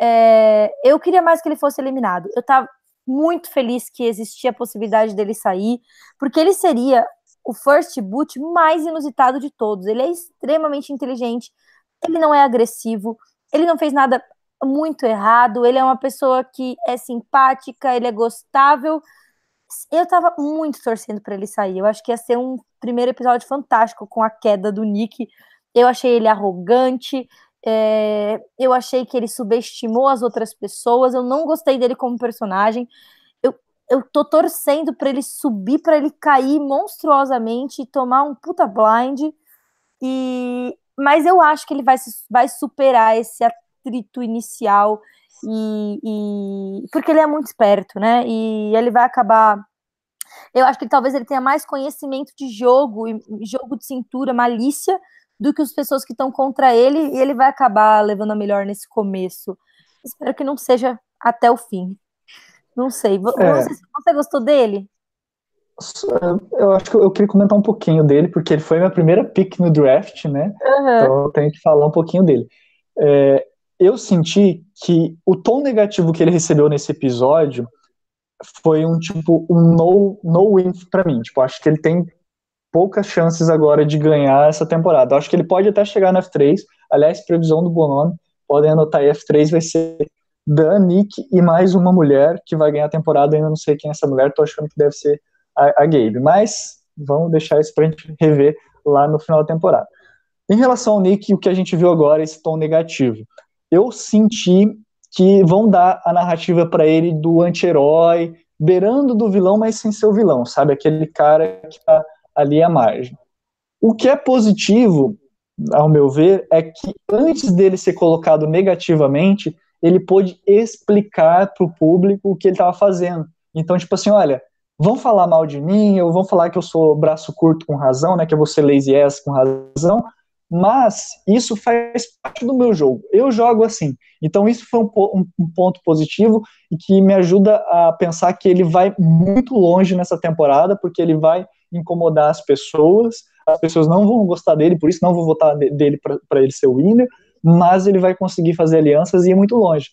É, eu queria mais que ele fosse eliminado. Eu estava muito feliz que existia a possibilidade dele sair, porque ele seria o first boot mais inusitado de todos. Ele é extremamente inteligente, ele não é agressivo, ele não fez nada muito errado, ele é uma pessoa que é simpática, ele é gostável. Eu tava muito torcendo para ele sair. Eu acho que ia ser um primeiro episódio fantástico com a queda do Nick. Eu achei ele arrogante, É, eu achei que ele subestimou as outras pessoas. Eu não gostei dele como personagem. Eu, eu tô torcendo para ele subir, para ele cair monstruosamente e tomar um puta blind. E, mas eu acho que ele vai, vai superar esse atrito inicial. E, e porque ele é muito esperto, né? E ele vai acabar eu acho que talvez ele tenha mais conhecimento de jogo, jogo de cintura, malícia, do que as pessoas que estão contra ele, e ele vai acabar levando a melhor nesse começo. Espero que não seja até o fim. Não sei. É. se você gostou dele? Eu acho que eu queria comentar um pouquinho dele, porque ele foi minha primeira pick no draft, né? Uhum. Então eu tenho que falar um pouquinho dele. É, eu senti que o tom negativo que ele recebeu nesse episódio foi um tipo um no no win para mim. Tipo, acho que ele tem poucas chances agora de ganhar essa temporada. Acho que ele pode até chegar no F3. Aliás, previsão do Bonomi, podem anotar aí, F3 vai ser Dan, Nick e mais uma mulher que vai ganhar a temporada. Eu ainda não sei quem é essa mulher, tô achando que deve ser a, a Gabe. Mas vamos deixar isso pra gente rever lá no final da temporada. Em relação ao Nick, o que a gente viu agora, esse tom negativo. Eu senti que vão dar a narrativa para ele do anti-herói, beirando do vilão, mas sem ser o vilão, sabe? Aquele cara que tá ali à margem. O que é positivo, ao meu ver, é que antes dele ser colocado negativamente, ele pôde explicar para o público o que ele estava fazendo. Então, tipo assim, olha, vão falar mal de mim, ou vão falar que eu sou braço curto com razão, né, que eu vou ser lazy ass com razão, mas isso faz parte do meu jogo. Eu jogo assim. Então isso foi um, um, um, ponto positivo e que me ajuda a pensar que ele vai muito longe nessa temporada, porque ele vai incomodar as pessoas. As pessoas não vão gostar dele, por isso não vou votar dele para ele ser o winner, mas ele vai conseguir fazer alianças e ir muito longe.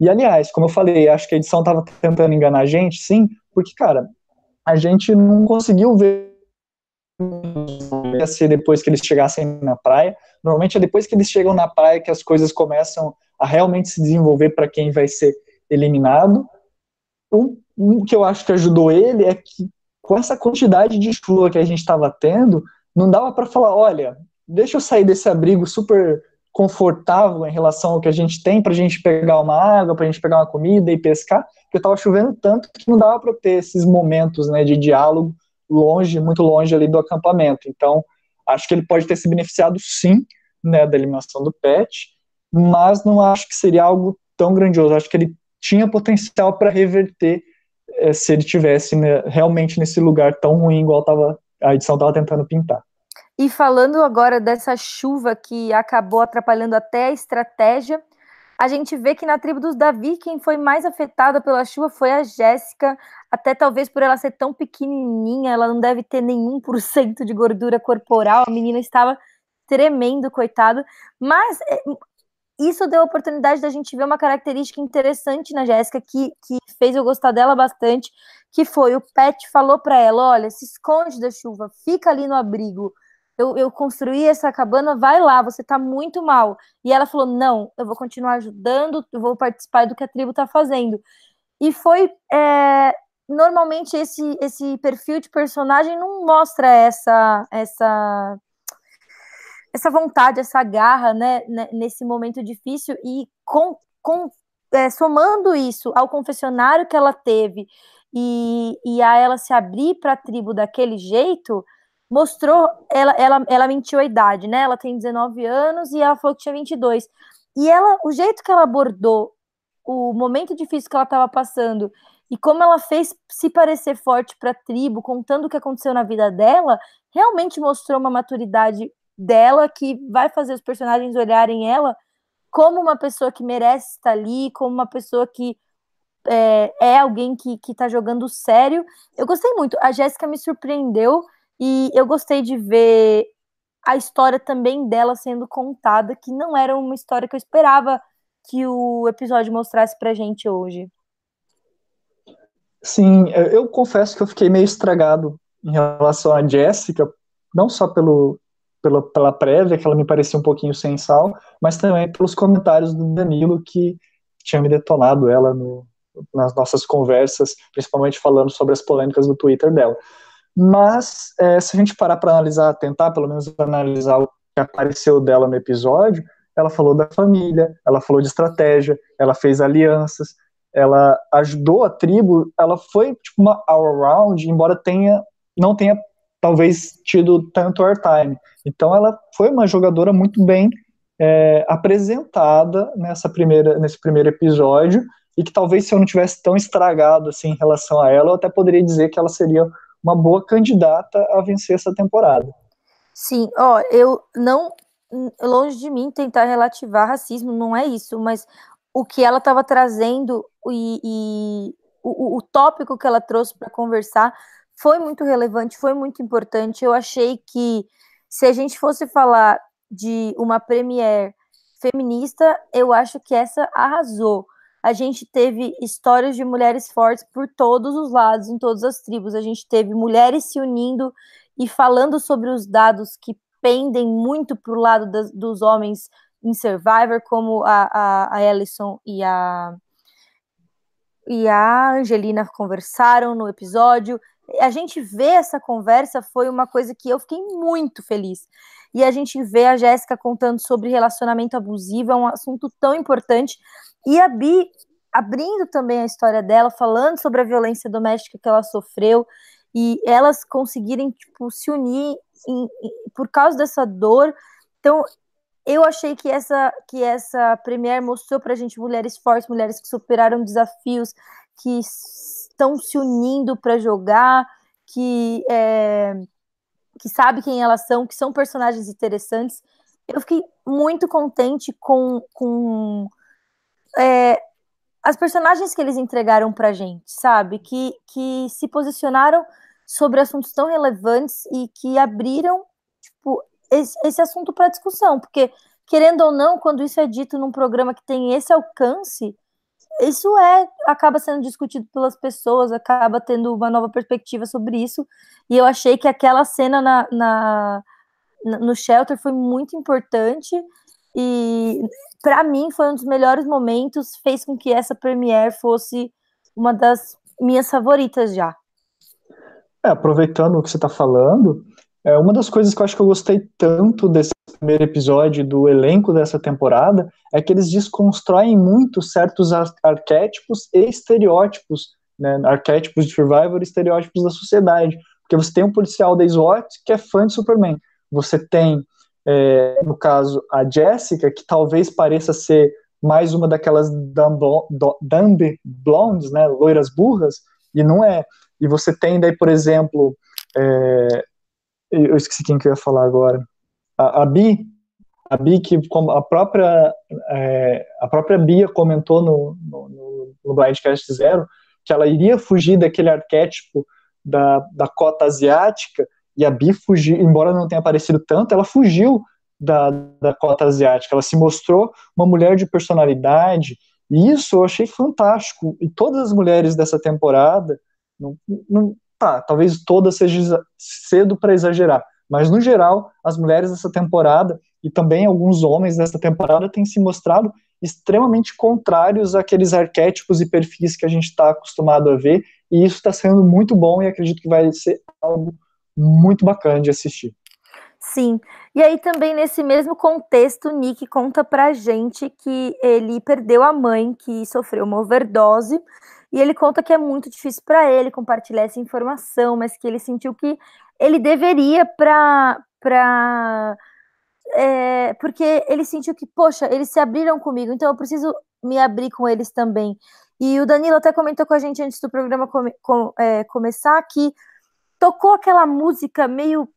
E aliás, como eu falei, acho que a edição estava tentando enganar a gente, sim, porque cara, a gente não conseguiu ver ia ser depois que eles chegassem na praia. Normalmente é depois que eles chegam na praia que as coisas começam a realmente se desenvolver para quem vai ser eliminado. O que eu acho que ajudou ele é que com essa quantidade de chuva que a gente estava tendo, não dava para falar, olha, deixa eu sair desse abrigo super confortável em relação ao que a gente tem para a gente pegar uma água, para a gente pegar uma comida e pescar, porque estava chovendo tanto que não dava para ter esses momentos né, de diálogo longe, muito longe ali do acampamento. Então, acho que ele pode ter se beneficiado sim, né, da eliminação do Pet, mas não acho que seria algo tão grandioso. Acho que ele tinha potencial para reverter é, se ele tivesse né, realmente nesse lugar tão ruim igual tava, a edição estava tentando pintar. E falando agora dessa chuva que acabou atrapalhando até a estratégia, a gente vê que na tribo dos Davi, quem foi mais afetada pela chuva foi a Jéssica, até talvez por ela ser tão pequenininha, ela não deve ter nenhum por cento de gordura corporal, a menina estava tremendo, coitado, mas é, isso deu a oportunidade da gente ver uma característica interessante na Jéssica, que, que fez eu gostar dela bastante, que foi o Pet falou para ela, olha, se esconde da chuva, fica ali no abrigo, eu, eu construí essa cabana, vai lá, você tá muito mal. E ela falou: não, eu vou continuar ajudando, eu vou participar do que a tribo tá fazendo. E foi. É, normalmente esse, esse perfil de personagem não mostra essa essa essa vontade, essa garra, né, né nesse momento difícil e com, com é, somando isso ao confessionário que ela teve e, e a ela se abrir para a tribo daquele jeito, mostrou, ela, ela, ela mentiu a idade, né? Ela tem 19 anos e ela falou que tinha 22. E ela, o jeito que ela abordou o momento difícil que ela estava passando e como ela fez se parecer forte para a tribo, contando o que aconteceu na vida dela, realmente mostrou uma maturidade dela que vai fazer os personagens olharem ela como uma pessoa que merece estar ali, como uma pessoa que é, é alguém que, que tá jogando sério. Eu gostei muito. A Jéssica me surpreendeu e eu gostei de ver a história também dela sendo contada, que não era uma história que eu esperava que o episódio mostrasse pra gente hoje. Sim, eu confesso que eu fiquei meio estragado em relação a Jessica, não só pelo, pela, pela prévia, que ela me parecia um pouquinho sem sal, mas também pelos comentários do Danilo que tinha me detonado ela no, nas nossas conversas, principalmente falando sobre as polêmicas do Twitter dela. Mas, é, se a gente parar para analisar, tentar pelo menos analisar o que apareceu dela no episódio, ela falou da família, ela falou de estratégia, ela fez alianças, ela ajudou a tribo, ela foi tipo uma all-around, embora tenha não tenha talvez tido tanto airtime. Então ela foi uma jogadora muito bem é, apresentada nessa primeira, nesse primeiro episódio e que talvez se eu não tivesse tão estragado assim em relação a ela, eu até poderia dizer que ela seria uma boa candidata a vencer essa temporada. Sim, ó, eu não longe de mim tentar relativar racismo, não é isso, mas o que ela estava trazendo e, e o, o, tópico que ela trouxe para conversar foi muito relevante, foi muito importante. Eu achei que se a gente fosse falar de uma premiere feminista, eu acho que essa arrasou. A gente teve histórias de mulheres fortes por todos os lados, em todas as tribos. A gente teve mulheres se unindo e falando sobre os dados que pendem muito para o lado das, dos homens em Survivor, como a, a, a e a, e a Angelina conversaram no episódio. A gente vê essa conversa foi uma coisa que eu fiquei muito feliz. E a gente vê a Jéssica contando sobre relacionamento abusivo, é um assunto tão importante. E a Bi abrindo também a história dela, falando sobre a violência doméstica que ela sofreu e elas conseguirem tipo, se unir em, em, por causa dessa dor. Então, eu achei que essa que essa Premiere mostrou para a gente mulheres fortes, mulheres que superaram desafios, que estão se unindo para jogar, que é, que sabe quem elas são, que são personagens interessantes. Eu fiquei muito contente com, com é, as personagens que eles entregaram pra gente, sabe? Que, que se posicionaram sobre assuntos tão relevantes e que abriram tipo, esse, esse assunto para discussão, porque querendo ou não, quando isso é dito num programa que tem esse alcance, isso é acaba sendo discutido pelas pessoas, acaba tendo uma nova perspectiva sobre isso. E eu achei que aquela cena na, na no shelter foi muito importante e para mim foi um dos melhores momentos, fez com que essa premiere fosse uma das minhas favoritas já. É, aproveitando o que você está falando, é, uma das coisas que eu acho que eu gostei tanto desse primeiro episódio do elenco dessa temporada é que eles desconstroem muito certos ar arquétipos e estereótipos, né, arquétipos de Survivor e estereótipos da sociedade. Porque você tem um policial da SWAT que é fã de Superman. Você tem, é, no caso, a Jessica, que talvez pareça ser mais uma daquelas dumb blondes, né, loiras burras, e não é. E você tem daí, por exemplo, é, eu esqueci quem que eu ia falar agora, a, a Bi, a Bi que como a própria é, a própria Bia comentou no, no, no Blindcast Zero que ela iria fugir daquele arquétipo da, da cota asiática e a Bi fugiu, embora não tenha aparecido tanto, ela fugiu da, da cota asiática, ela se mostrou uma mulher de personalidade e isso eu achei fantástico. E todas as mulheres dessa temporada não, não tá, talvez todas seja cedo para exagerar, mas, no geral, as mulheres dessa temporada e também alguns homens dessa temporada têm se mostrado extremamente contrários àqueles arquétipos e perfis que a gente está acostumado a ver, e isso está sendo muito bom e acredito que vai ser algo muito bacana de assistir. Sim, e aí também nesse mesmo contexto, Nick conta pra gente que ele perdeu a mãe, que sofreu uma overdose, e ele conta que é muito difícil para ele compartilhar essa informação, mas que ele sentiu que ele deveria para para é, porque ele sentiu que, poxa, eles se abriram comigo, então eu preciso me abrir com eles também. E o Danilo até comentou com a gente antes do programa come, com, é, começar que tocou aquela música meio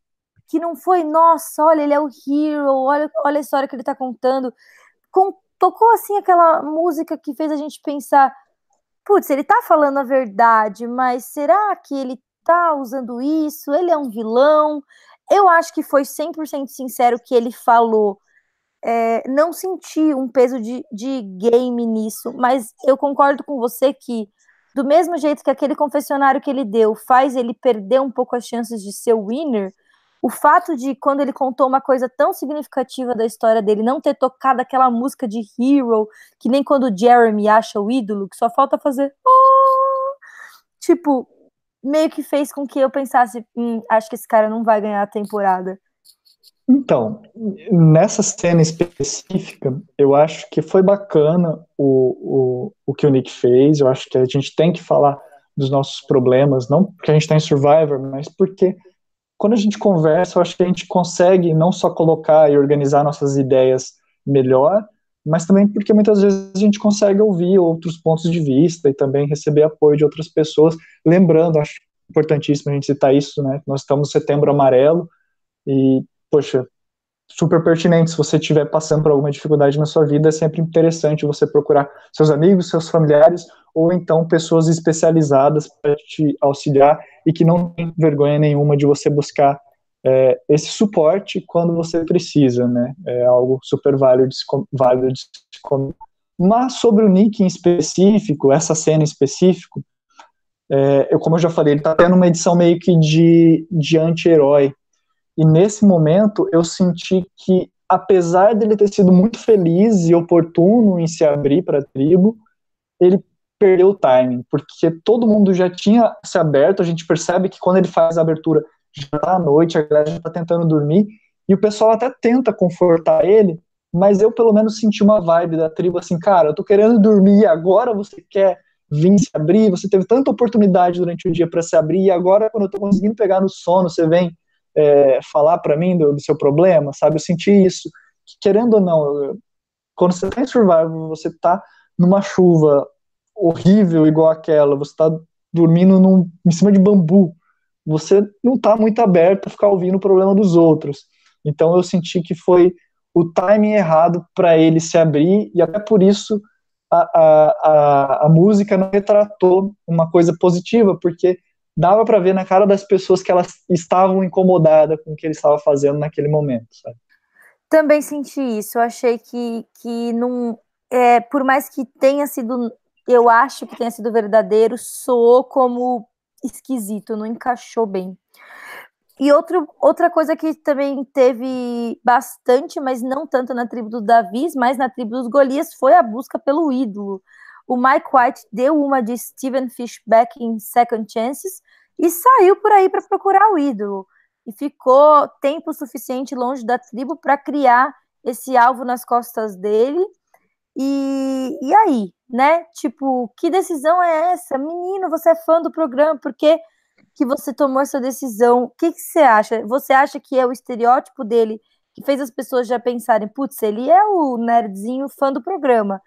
que não foi, nossa, olha, ele é o hero, olha, olha a história que ele tá contando. Com, tocou assim aquela música que fez a gente pensar, putz, ele tá falando a verdade, mas será que ele tá usando isso, ele é um vilão. Eu acho que foi 100% sincero que ele falou. É, não senti um peso de, de game nisso, mas eu concordo com você que, do mesmo jeito que aquele confessionário que ele deu faz ele perder um pouco as chances de ser o winner, o fato de, quando ele contou uma coisa tão significativa da história dele, não ter tocado aquela música de Hero, que nem quando Jeremy acha o ídolo, que só falta fazer. Oh! Tipo, meio que fez com que eu pensasse, hum, acho que esse cara não vai ganhar a temporada. Então, nessa cena específica, eu acho que foi bacana o, o, o que o Nick fez. Eu acho que a gente tem que falar dos nossos problemas, não porque a gente está em Survivor, mas porque quando a gente conversa, eu acho que a gente consegue não só colocar e organizar nossas ideias melhor, mas também porque muitas vezes a gente consegue ouvir outros pontos de vista e também receber apoio de outras pessoas. Lembrando, acho importantíssimo a gente citar isso, né? Nós estamos no setembro amarelo e poxa, super pertinente. Se você estiver passando por alguma dificuldade na sua vida, é sempre interessante você procurar seus amigos, seus familiares ou então pessoas especializadas para te auxiliar e que não tem vergonha nenhuma de você buscar é, esse suporte quando você precisa, né? É algo super válido de se, válido de se Mas sobre o Nick em específico, essa cena em específico, é, eu, como eu já falei, ele está tendo uma edição meio que de, de anti-herói, e nesse momento eu senti que, apesar dele ter sido muito feliz e oportuno em se abrir para a tribo, ele perdeu o timing, porque todo mundo já tinha se aberto, a gente percebe que quando ele faz a abertura já está à noite, a galera já está tentando dormir, e o pessoal até tenta confortar ele, mas eu pelo menos senti uma vibe da tribo assim, cara, eu tô querendo dormir e agora você quer vir se abrir, você teve tanta oportunidade durante o dia para se abrir, e agora quando eu tô conseguindo pegar no sono, você vem é, falar para mim do, do, seu problema, sabe? Eu senti isso. Que, querendo ou não, quando você está em survival, você está numa chuva horrível igual aquela, você está dormindo num, em cima de bambu, você não está muito aberto a ficar ouvindo o problema dos outros. Então eu senti que foi o timing errado para ele se abrir, e até por isso a, a, a, a música não retratou uma coisa positiva, porque dava para ver na cara das pessoas que elas estavam incomodadas com o que ele estava fazendo naquele momento, sabe? Também senti isso. Eu achei que, que não. É, por mais que tenha sido. Eu acho que tenha sido verdadeiro, soou como esquisito, não encaixou bem. E outro, outra coisa que também teve bastante, mas não tanto na tribo do Davi, mas na tribo dos Golias, foi a busca pelo ídolo. O Mike White deu uma de Steven Fishback em Second Chances e saiu por aí para procurar o ídolo. E ficou tempo suficiente longe da tribo para criar esse alvo nas costas dele. E, e aí, né? Tipo, que decisão é essa? Menino, você é fã do programa, por que, que você tomou essa decisão? O que, que você acha? Você acha que é o estereótipo dele que fez as pessoas já pensarem, putz, ele é o nerdzinho fã do programa?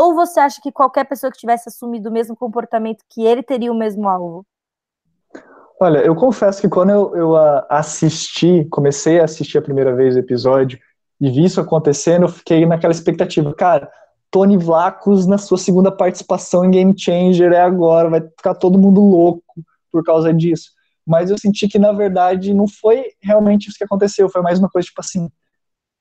Ou você acha que qualquer pessoa que tivesse assumido o mesmo comportamento que ele teria o mesmo alvo? Olha, eu confesso que quando eu, eu assisti, comecei a assistir a primeira vez o episódio e vi isso acontecendo, eu fiquei naquela expectativa, cara, Tony Vlacos na sua segunda participação em Game Changer é agora, vai ficar todo mundo louco por causa disso. Mas eu senti que, na verdade, não foi realmente isso que aconteceu, foi mais uma coisa tipo assim,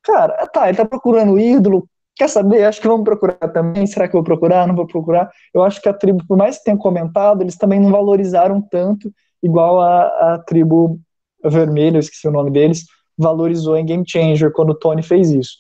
cara, tá, ele tá procurando ídolo, quer saber? Acho que vamos procurar também. Será que eu vou procurar? Não vou procurar. Eu acho que a tribo, por mais que tenham comentado, eles também não valorizaram tanto, igual a, a tribo vermelha, eu esqueci o nome deles, valorizou em Game Changer quando o Tony fez isso.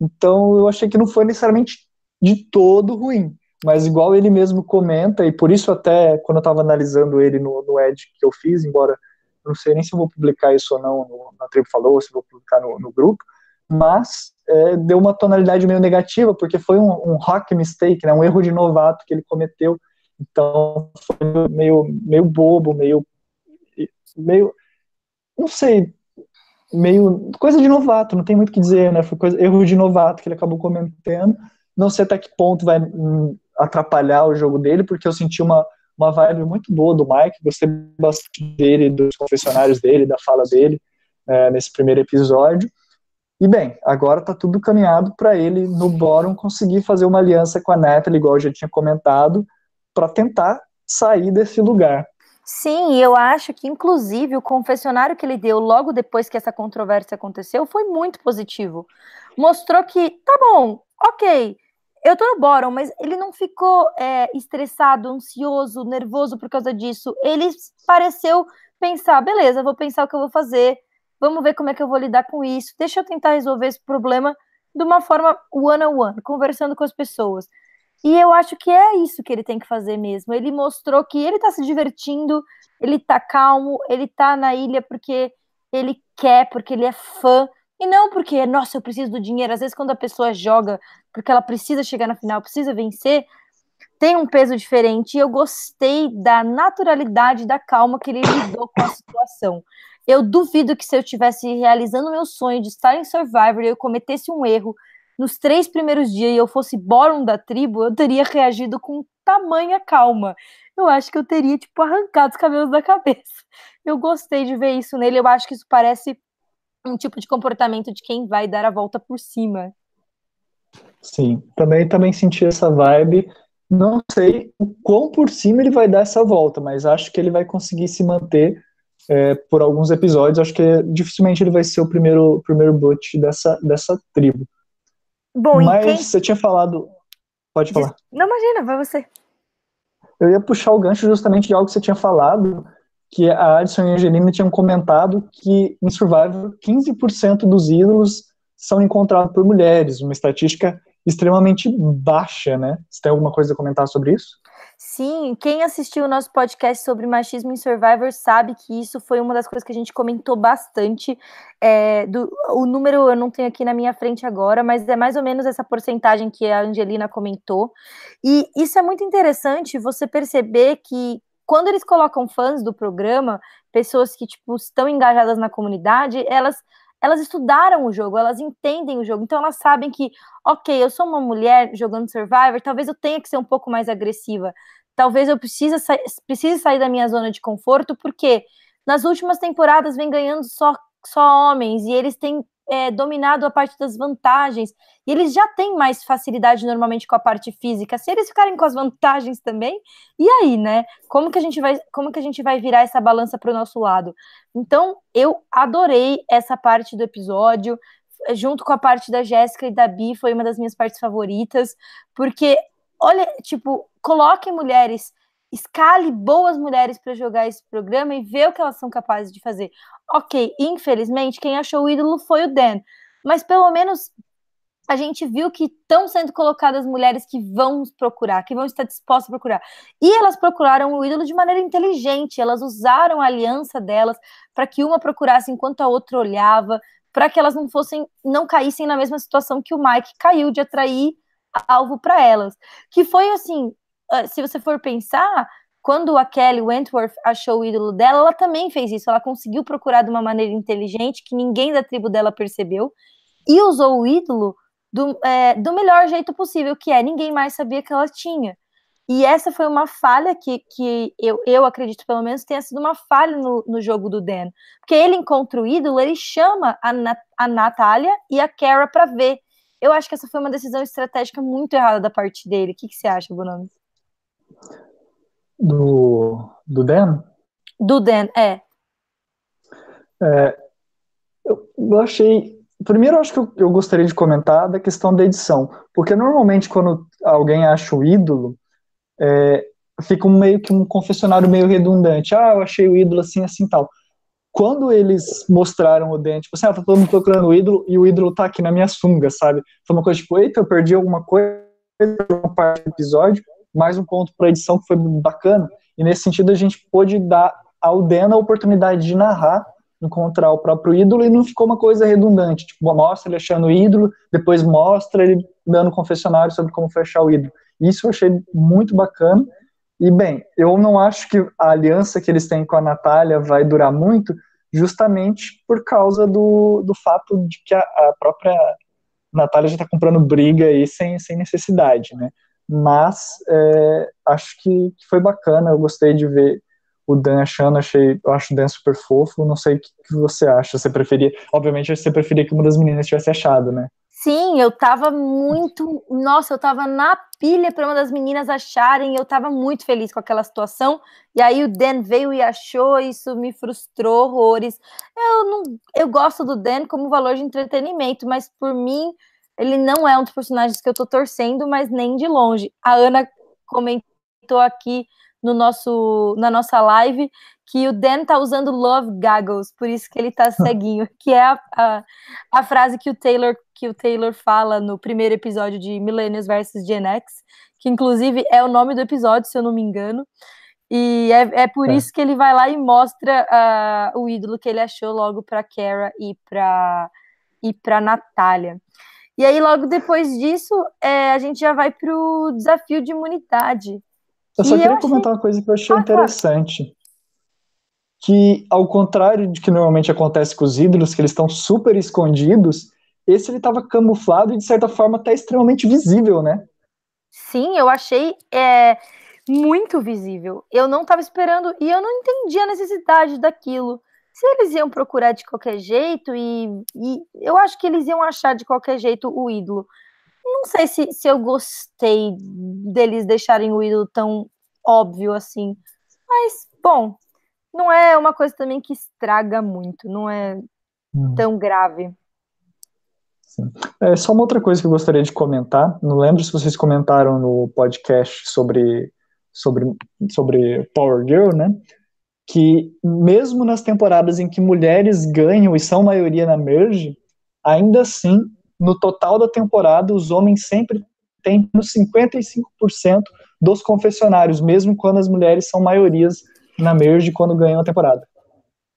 Então eu achei que não foi necessariamente de todo ruim, mas igual ele mesmo comenta, e por isso até quando eu estava analisando ele no, no Edge que eu fiz, embora não sei nem se eu vou publicar isso ou não no, na tribo falou, ou se vou publicar no, no grupo, mas é, deu uma tonalidade meio negativa, porque foi um, um rock mistake, né, um erro de novato que ele cometeu, então foi meio, meio bobo, meio, meio, não sei, meio, coisa de novato, não tem muito o que dizer, né, foi coisa, erro de novato que ele acabou cometendo, não sei até que ponto vai hum, atrapalhar o jogo dele, porque eu senti uma, uma vibe muito boa do Mike, gostei bastante dele, dos confessionários dele, da fala dele, é, nesse primeiro episódio, e bem, agora está tudo caminhado para ele no Bórum conseguir fazer uma aliança com a Natalie, igual eu já tinha comentado, para tentar sair desse lugar. Sim, eu acho que inclusive o confessionário que ele deu logo depois que essa controvérsia aconteceu foi muito positivo. Mostrou que, tá bom, ok, eu tô no Bórum, mas ele não ficou é, estressado, ansioso, nervoso por causa disso. Ele pareceu pensar, beleza, vou pensar o que eu vou fazer, Vamos ver como é que eu vou lidar com isso. Deixa eu tentar resolver esse problema de uma forma one on one, conversando com as pessoas. E eu acho que é isso que ele tem que fazer mesmo. Ele mostrou que ele tá se divertindo, ele tá calmo, ele tá na ilha porque ele quer, porque ele é fã E não porque, nossa, eu preciso do dinheiro. Às vezes, quando a pessoa joga porque ela precisa chegar na final, precisa vencer, tem um peso diferente. E eu gostei da naturalidade, da calma que ele lidou com a situação. Eu duvido que se eu estivesse realizando meu sonho de estar em Survivor e eu cometesse um erro nos três primeiros dias e eu fosse Boron da tribo, eu teria reagido com tamanha calma. Eu acho que eu teria, tipo, arrancado os cabelos da cabeça. Eu gostei de ver isso nele. Eu acho que isso parece um tipo de comportamento de quem vai dar a volta por cima. Sim, também, também senti essa vibe. Não sei o quão por cima ele vai dar essa volta, mas acho que ele vai conseguir se manter é, por alguns episódios. Acho que dificilmente ele vai ser o primeiro, primeiro boot dessa, dessa tribo. Bom, Mas quem... você tinha falado. Pode falar. Não, imagina, vai você. Eu ia puxar o gancho justamente de algo que você tinha falado, que a Addison e a Angelina tinham comentado que em Survivor 15% dos ídolos são encontrados por mulheres, uma estatística extremamente baixa, né? Você tem alguma coisa a comentar sobre isso? Sim, quem assistiu o nosso podcast sobre machismo em Survivor sabe que isso foi uma das coisas que a gente comentou bastante. É, do, o número eu não tenho aqui na minha frente agora, mas é mais ou menos essa porcentagem que a Angelina comentou. E isso é muito interessante você perceber que quando eles colocam fãs do programa, pessoas que tipo estão engajadas na comunidade, elas elas estudaram o jogo, elas entendem o jogo, então elas sabem que, ok, eu sou uma mulher jogando Survivor, talvez eu tenha que ser um pouco mais agressiva, talvez eu precise, sa precise sair da minha zona de conforto, porque nas últimas temporadas vem ganhando só, só homens, e eles têm é, dominado a parte das vantagens, e eles já têm mais facilidade normalmente com a parte física. Se eles ficarem com as vantagens também, e aí, né? Como que a gente vai, como que a gente vai virar essa balança para o nosso lado? Então, eu adorei essa parte do episódio, junto com a parte da Jéssica e da Bi, foi uma das minhas partes favoritas, porque olha, tipo, coloquem mulheres escale boas mulheres para jogar esse programa e ver o que elas são capazes de fazer. Ok, infelizmente, quem achou o ídolo foi o Dan, mas pelo menos a gente viu que estão sendo colocadas mulheres que vão procurar, que vão estar dispostas a procurar. E elas procuraram o ídolo de maneira inteligente, elas usaram a aliança delas para que uma procurasse enquanto a outra olhava, para que elas não fossem, não caíssem na mesma situação que o Mike caiu de atrair alvo para elas. Que foi assim, se você for pensar, quando a Kelly Wentworth achou o ídolo dela, ela também fez isso. Ela conseguiu procurar de uma maneira inteligente que ninguém da tribo dela percebeu e usou o ídolo do, é, do melhor jeito possível, que é ninguém mais sabia que ela tinha. E essa foi uma falha que, que eu, eu acredito, pelo menos, tenha sido uma falha no, no jogo do Dan. Porque ele encontra o ídolo, ele chama a, Nat, a Natália e a Kara para ver. Eu acho que essa foi uma decisão estratégica muito errada da parte dele. O que, que você acha, Bonami? Do, do Dan? Do Dan, é. é eu, eu achei. Primeiro, acho que eu, eu, gostaria de comentar da questão da edição, porque normalmente quando alguém acha o ídolo, é, fica um, meio que um confessionário meio redundante. Ah, eu achei o ídolo assim, assim tal. Quando eles mostraram o Dan, tipo assim, ah, tá todo mundo procurando o ídolo e o ídolo tá aqui na minha sunga, sabe? Foi uma coisa tipo, eita, eu perdi alguma coisa uma parte do episódio, mais um ponto para edição que foi bacana. E nesse sentido a gente pôde dar ao Dan a oportunidade de narrar, encontrar o próprio ídolo e não ficou uma coisa redundante. Tipo, mostra ele achando o ídolo, depois mostra ele dando confessionário sobre como foi achar o ídolo. Isso eu achei muito bacana. E bem, eu não acho que a aliança que eles têm com a Natália vai durar muito, justamente por causa do, do fato de que a, a própria Natália já está comprando briga aí sem, sem necessidade, né? Mas é, acho que, que, foi bacana, eu gostei de ver o Dan achando, achei, eu acho o Dan super fofo, não sei o que, que você acha, você preferia, obviamente você preferia que uma das meninas tivesse achado, né? Sim, eu tava muito, nossa, eu tava na pilha para uma das meninas acharem, eu tava muito feliz com aquela situação, e aí o Dan veio e achou, isso me frustrou horrores. Eu não, eu gosto do Dan como valor de entretenimento, mas por mim, ele não é um dos personagens que eu tô torcendo, mas nem de longe. A Ana comentou aqui no nosso, na nossa live que o Dan tá usando love goggles, por isso que ele tá ceguinho, que é a, a, a, frase que o Taylor que o Taylor fala no primeiro episódio de Millennials vs Gen X, que inclusive é o nome do episódio, se eu não me engano. E é, é por é. isso que ele vai lá e mostra uh, o ídolo que ele achou logo para Kara e para e para Natália. E aí, logo depois disso, é, a gente já vai para o desafio de imunidade. Eu só queria eu comentar achei... uma coisa que eu achei ah, interessante. Claro. Que, ao contrário de que normalmente acontece com os ídolos, que eles estão super escondidos, esse ele estava camuflado e, de certa forma, até extremamente visível, né? Sim, eu achei é, muito visível. Eu não estava esperando e eu não entendi a necessidade daquilo. Se eles iam procurar de qualquer jeito, e, e eu acho que eles iam achar de qualquer jeito o ídolo. Não sei se, se eu gostei deles deixarem o ídolo tão óbvio assim. Mas, bom, não é uma coisa também que estraga muito, não é hum. tão grave. Sim. É só uma outra coisa que eu gostaria de comentar. Não lembro se vocês comentaram no podcast sobre, sobre, sobre Power Girl, né? Que mesmo nas temporadas em que mulheres ganham e são maioria na Merge, ainda assim, no total da temporada, os homens sempre têm 55% dos confessionários, mesmo quando as mulheres são maiorias na Merge quando ganham a temporada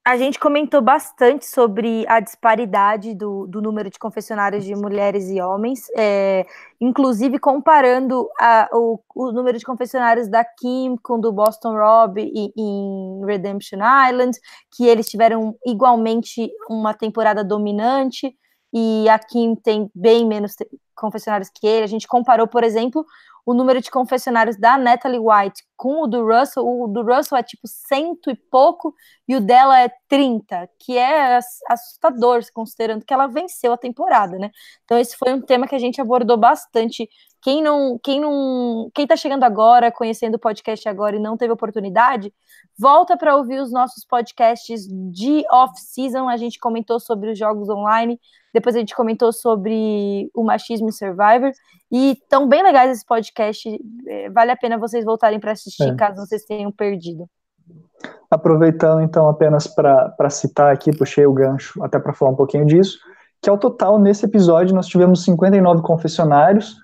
a gente comentou bastante sobre a disparidade do, do número de confessionários de mulheres e homens, é, inclusive comparando a, o, o, número de confessionários da Kim com do Boston Rob e, em Redemption Island, que eles tiveram igualmente uma temporada dominante, e a Kim tem bem menos confessionários que ele. A gente comparou, por exemplo, o número de confessionários da Natalie White com o do Russell, o do Russell é tipo cento e pouco e o dela é 30, que é assustador, considerando que ela venceu a temporada, né? Então esse foi um tema que a gente abordou bastante. Quem não, quem não, quem tá chegando agora, conhecendo o podcast agora e não teve oportunidade, volta para ouvir os nossos podcasts de off-season. A gente comentou sobre os jogos online, depois a gente comentou sobre o machismo Survivor. E estão bem legais esse podcast. É, vale a pena vocês voltarem para assistir, é. caso vocês tenham perdido. Aproveitando, então, apenas para citar aqui, puxei o gancho até para falar um pouquinho disso, que ao total, nesse episódio, nós tivemos 59 confessionários.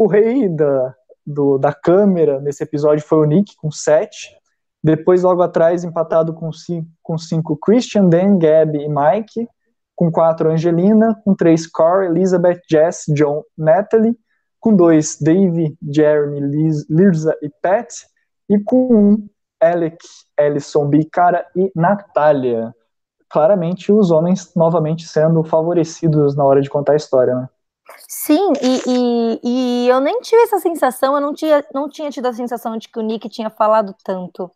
O rei da, do, da câmera nesse episódio foi o Nick, com 7. Depois, logo atrás, empatado com 5 com cinco, Christian, Dan, Gab e Mike com quatro Angelina, com três Corey, Elizabeth, Jess, John, Natalie, com dois Dave, Jeremy, Lirza e Pat, e com um Alec, Ellison, Bicara e Natália. Claramente os homens novamente sendo favorecidos na hora de contar a história, né? Sim, e, e, e, eu nem tive essa sensação, eu não tinha, não tinha tido a sensação de que o Nick tinha falado tanto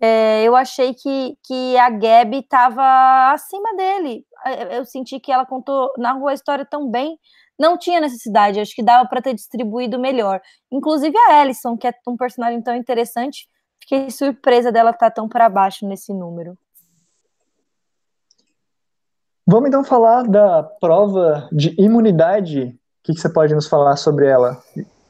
é, eu achei que, que a Gabi estava acima dele. É, eu senti que ela contou, narrou a história tão bem, não tinha necessidade, acho que dava para ter distribuído melhor. Inclusive a Ellison, que é um personagem tão interessante, fiquei surpresa dela estar tá tão para baixo nesse número. Vamos então falar da prova de imunidade. O que, que você pode nos falar sobre ela?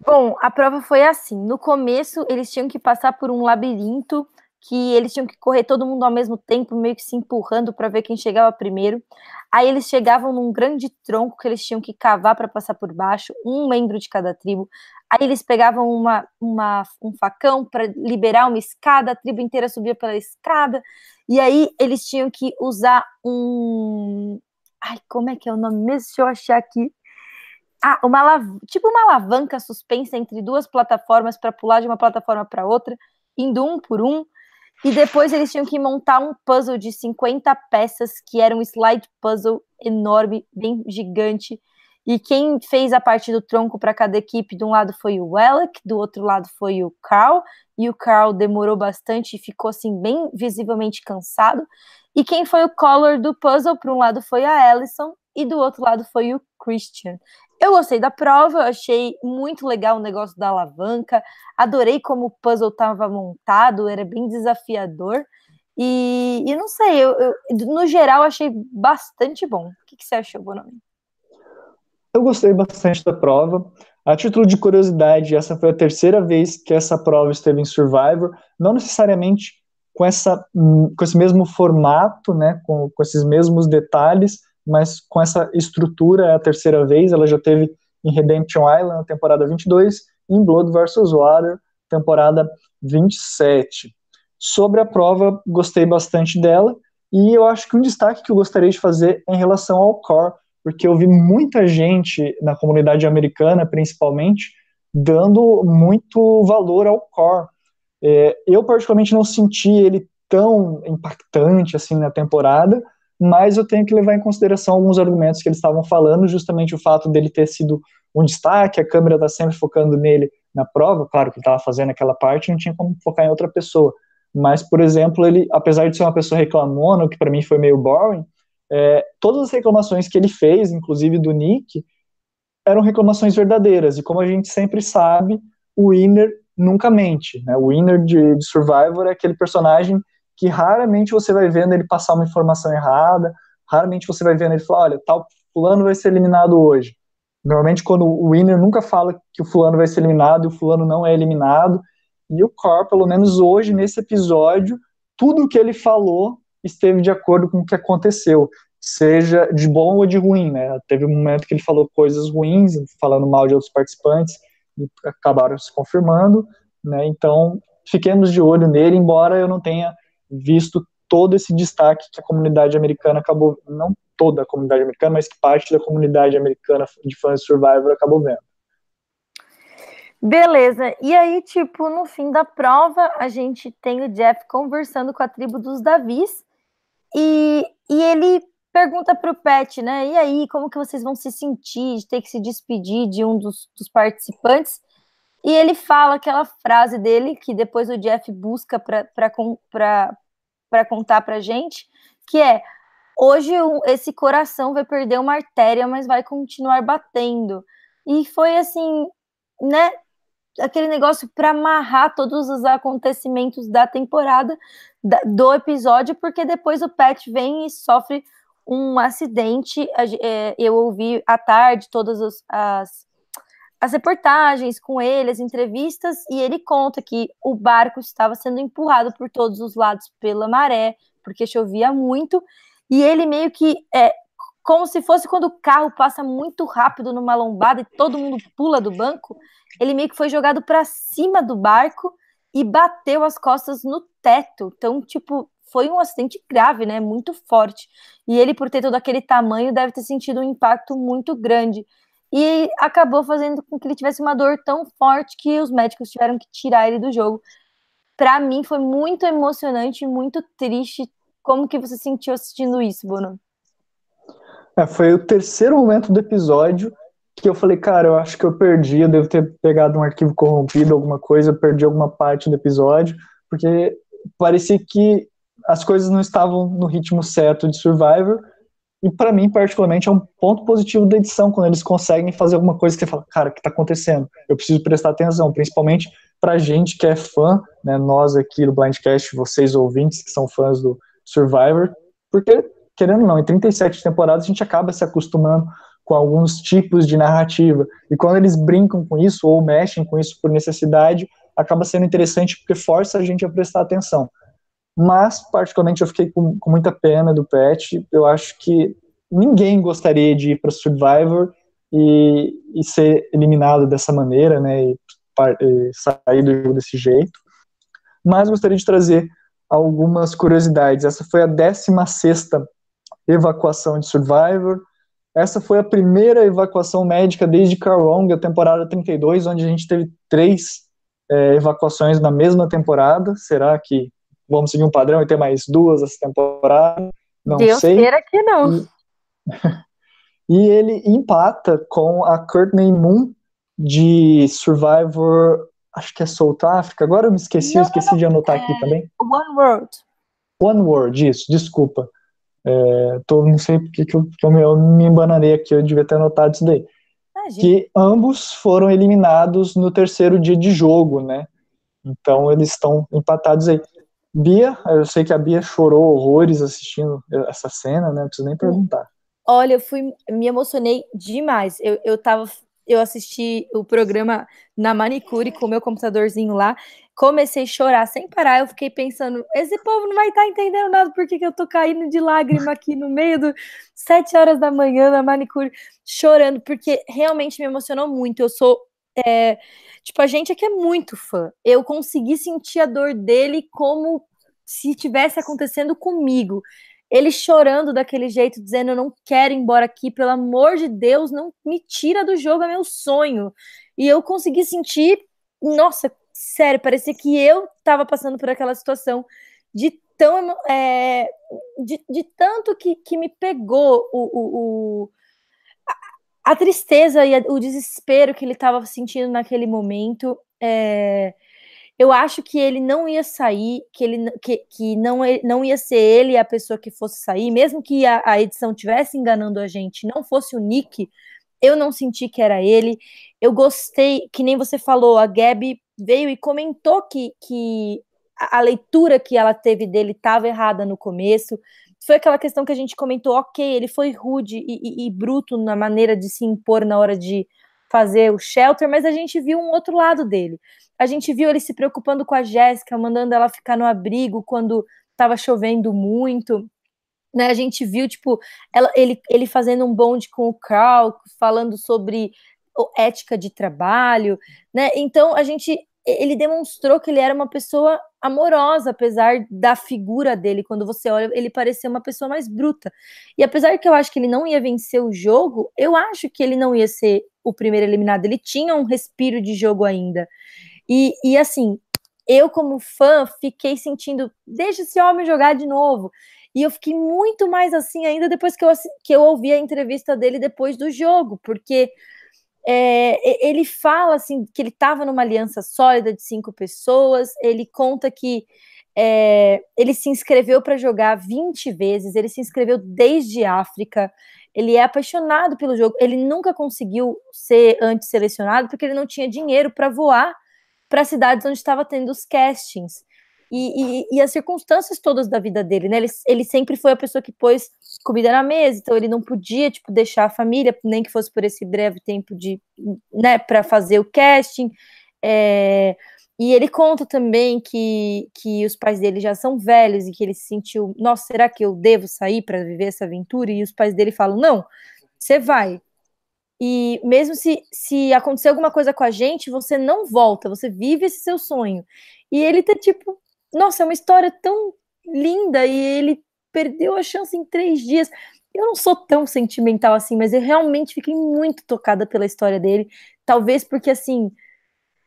Bom, a prova foi assim. No começo, eles tinham que passar por um labirinto que eles tinham que correr todo mundo ao mesmo tempo, meio que se empurrando para ver quem chegava primeiro. Aí eles chegavam num grande tronco que eles tinham que cavar para passar por baixo, um membro de cada tribo. Aí eles pegavam uma, uma um facão para liberar uma escada, a tribo inteira subia pela escada. E aí eles tinham que usar um. Ai, como é que é o nome mesmo? Deixa eu achar aqui. Ah, uma tipo uma alavanca suspensa entre duas plataformas para pular de uma plataforma para outra, indo um por um. E depois eles tinham que montar um puzzle de 50 peças, que era um slide puzzle enorme, bem gigante. E quem fez a parte do tronco para cada equipe, de um lado foi o Alec, do outro lado foi o Carl, e o Carl demorou bastante e ficou assim bem visivelmente cansado. E quem foi o color do puzzle, para um lado foi a Allison e do outro lado foi o Christian. Eu gostei da prova, achei muito legal o negócio da alavanca, adorei como o puzzle estava montado, era bem desafiador. E, e não sei, eu, eu, no geral achei bastante bom. O que, que você achou, Bonomi? Eu gostei bastante da prova. A título de curiosidade, essa foi a terceira vez que essa prova esteve em Survivor, não necessariamente com, essa, com esse mesmo formato, né, com, com esses mesmos detalhes, mas com essa estrutura é a terceira vez, ela já teve em Redemption Island, temporada 22, e em Blood vs. Water, temporada 27. Sobre a prova, gostei bastante dela, e eu acho que um destaque que eu gostaria de fazer é em relação ao core, porque eu vi muita gente na comunidade americana, principalmente, dando muito valor ao core. É, eu, particularmente, não senti ele tão impactante assim na temporada, mas eu tenho que levar em consideração alguns argumentos que eles estavam falando, justamente o fato dele ter sido um destaque, a câmera está sempre focando nele na prova, claro que ele estava fazendo aquela parte, não tinha como focar em outra pessoa. Mas, por exemplo, ele, apesar de ser uma pessoa reclamona, o que para mim foi meio boring, é, todas as reclamações que ele fez, inclusive do Nick, eram reclamações verdadeiras. E como a gente sempre sabe, o Winner nunca mente. Né? O Winner de, de Survivor é aquele personagem que raramente você vai vendo ele passar uma informação errada, raramente você vai vendo ele falar, olha, tal fulano vai ser eliminado hoje. Normalmente quando o winner nunca fala que o fulano vai ser eliminado e o fulano não é eliminado, e o Cor, pelo menos hoje, nesse episódio, tudo o que ele falou esteve de acordo com o que aconteceu, seja de bom ou de ruim, né? Teve um momento que ele falou coisas ruins, falando mal de outros participantes, e acabaram se confirmando, né? Então, fiquemos de olho nele, embora eu não tenha visto todo esse destaque que a comunidade americana acabou, não toda a comunidade americana, mas que parte da comunidade americana de fãs de Survivor acabou vendo. Beleza, e aí, tipo, no fim da prova, a gente tem o Jeff conversando com a tribo dos Davis, e, e ele pergunta pro Pet, né, e aí, como que vocês vão se sentir de ter que se despedir de um dos, dos participantes? E ele fala aquela frase dele, que depois o Jeff busca para contar pra gente, que é, hoje esse coração vai perder uma artéria, mas vai continuar batendo. E foi assim, né, aquele negócio para amarrar todos os acontecimentos da temporada, da, do episódio, porque depois o Pat vem e sofre um acidente. É, eu ouvi à tarde todas as, as, reportagens com ele, as entrevistas, e ele conta que o barco estava sendo empurrado por todos os lados pela maré, porque chovia muito, e ele meio que é, como se fosse quando o carro passa muito rápido numa lombada e todo mundo pula do banco, ele meio que foi jogado para cima do barco e bateu as costas no teto. Então, tipo, foi um acidente grave, né? Muito forte. E ele, por ter todo aquele tamanho, deve ter sentido um impacto muito grande. E acabou fazendo com que ele tivesse uma dor tão forte que os médicos tiveram que tirar ele do jogo. Para mim foi muito emocionante, muito triste. Como que você sentiu assistindo isso, Bruno? É, foi o terceiro momento do episódio que eu falei, cara, eu acho que eu perdi, eu devo ter pegado um arquivo corrompido, alguma coisa, eu perdi alguma parte do episódio, porque parecia que as coisas não estavam no ritmo certo de Survivor, e para mim, particularmente, é um ponto positivo da edição, quando eles conseguem fazer alguma coisa que você fala, cara, o que tá acontecendo? Eu preciso prestar atenção, principalmente pra gente que é fã, né, nós aqui do Blindcast, vocês ouvintes que são fãs do Survivor, porque querendo ou não, em 37 temporadas a gente acaba se acostumando com alguns tipos de narrativa. E quando eles brincam com isso ou mexem com isso por necessidade, acaba sendo interessante porque força a gente a prestar atenção. Mas, particularmente, eu fiquei com, com muita pena do Pet. Eu acho que ninguém gostaria de ir para Survivor e, e, ser eliminado dessa maneira, né? E, e sair do jogo desse jeito. Mas gostaria de trazer algumas curiosidades. Essa foi a 16 evacuação de Survivor. Essa foi a primeira evacuação médica desde Carong, a temporada 32, onde a gente teve três é, evacuações na mesma temporada. Será que vamos seguir um padrão e ter mais duas essa temporada? Não Deus sei. queira que não. E, e ele empata com a Courtney Moon de Survivor, acho que é South Africa. Agora eu me esqueci, não, eu esqueci de anotar é... aqui também. One World. One World, isso, desculpa. É, tô, não sei porque que eu, que eu, eu me embananei aqui, eu devia ter anotado isso daí. que ambos foram eliminados no terceiro dia de jogo, né? Então eles estão empatados aí. Bia, eu sei que a Bia chorou horrores assistindo essa cena, né? Não preciso nem perguntar. Olha, eu fui, me emocionei demais. Eu, eu tava eu assisti o programa na manicure com o meu computadorzinho lá, comecei a chorar sem parar. Eu fiquei pensando, esse povo não vai estar tá entendendo nada porque que eu tô caindo de lágrima aqui no meio do sete horas da manhã na manicure, chorando, porque realmente me emocionou muito. Eu sou é, tipo, a gente aqui é muito fã. Eu consegui sentir a dor dele como se tivesse acontecendo comigo. ele chorando daquele jeito, dizendo: Eu não quero ir embora aqui, pelo amor de Deus, não me tira do jogo, é meu sonho. E eu consegui sentir, nossa, sério, parecia que eu estava passando por aquela situação de tão é, de, de, tanto que, que me pegou o, o a, tristeza e o desespero que ele estava sentindo naquele momento. É, eu acho que ele não ia sair, que ele que, que não, não ia ser ele a pessoa que fosse sair, mesmo que a, a edição tivesse enganando a gente, não fosse o Nick, eu não senti que era ele. Eu gostei, que nem você falou, a Gabi veio e comentou que, que a leitura que ela teve dele estava errada no começo. Foi aquela questão que a gente comentou, ok, ele foi rude e, e, e bruto na maneira de se impor na hora de fazer o shelter, mas a gente viu um outro lado dele. A gente viu ele se preocupando com a Jéssica, mandando ela ficar no abrigo quando estava chovendo muito. Né, a gente viu, tipo, ela, ele, ele fazendo um bonde com o Carl, falando sobre ética de trabalho, né? Então a gente ele demonstrou que ele era uma pessoa amorosa, apesar da figura dele. Quando você olha, ele parecia uma pessoa mais bruta. E apesar que eu acho que ele não ia vencer o jogo, eu acho que ele não ia ser o primeiro eliminado. Ele tinha um respiro de jogo ainda. E, e assim, eu, como fã, fiquei sentindo, deixa esse homem jogar de novo. E eu fiquei muito mais assim ainda depois que eu, que eu ouvi a entrevista dele depois do jogo, porque é, ele fala assim que ele estava numa aliança sólida de cinco pessoas. Ele conta que é, ele se inscreveu para jogar 20 vezes, ele se inscreveu desde África. Ele é apaixonado pelo jogo. Ele nunca conseguiu ser antes selecionado porque ele não tinha dinheiro para voar para cidades onde estava tendo os castings. E, e, e, as circunstâncias todas da vida dele, né? Ele, ele sempre foi a pessoa que pôs comida na mesa, então ele não podia, tipo, deixar a família, nem que fosse por esse breve tempo de, né, para fazer o casting. É, e ele conta também que, que os pais dele já são velhos e que ele se sentiu, nossa, será que eu devo sair para viver essa aventura? E os pais dele falam, não, você vai, e mesmo se, se acontecer alguma coisa com a gente, você não volta, você vive esse seu sonho. E ele tá tipo, nossa, é uma história tão linda e ele perdeu a chance em três dias. Eu não sou tão sentimental assim, mas eu realmente fiquei muito tocada pela história dele. Talvez porque, assim,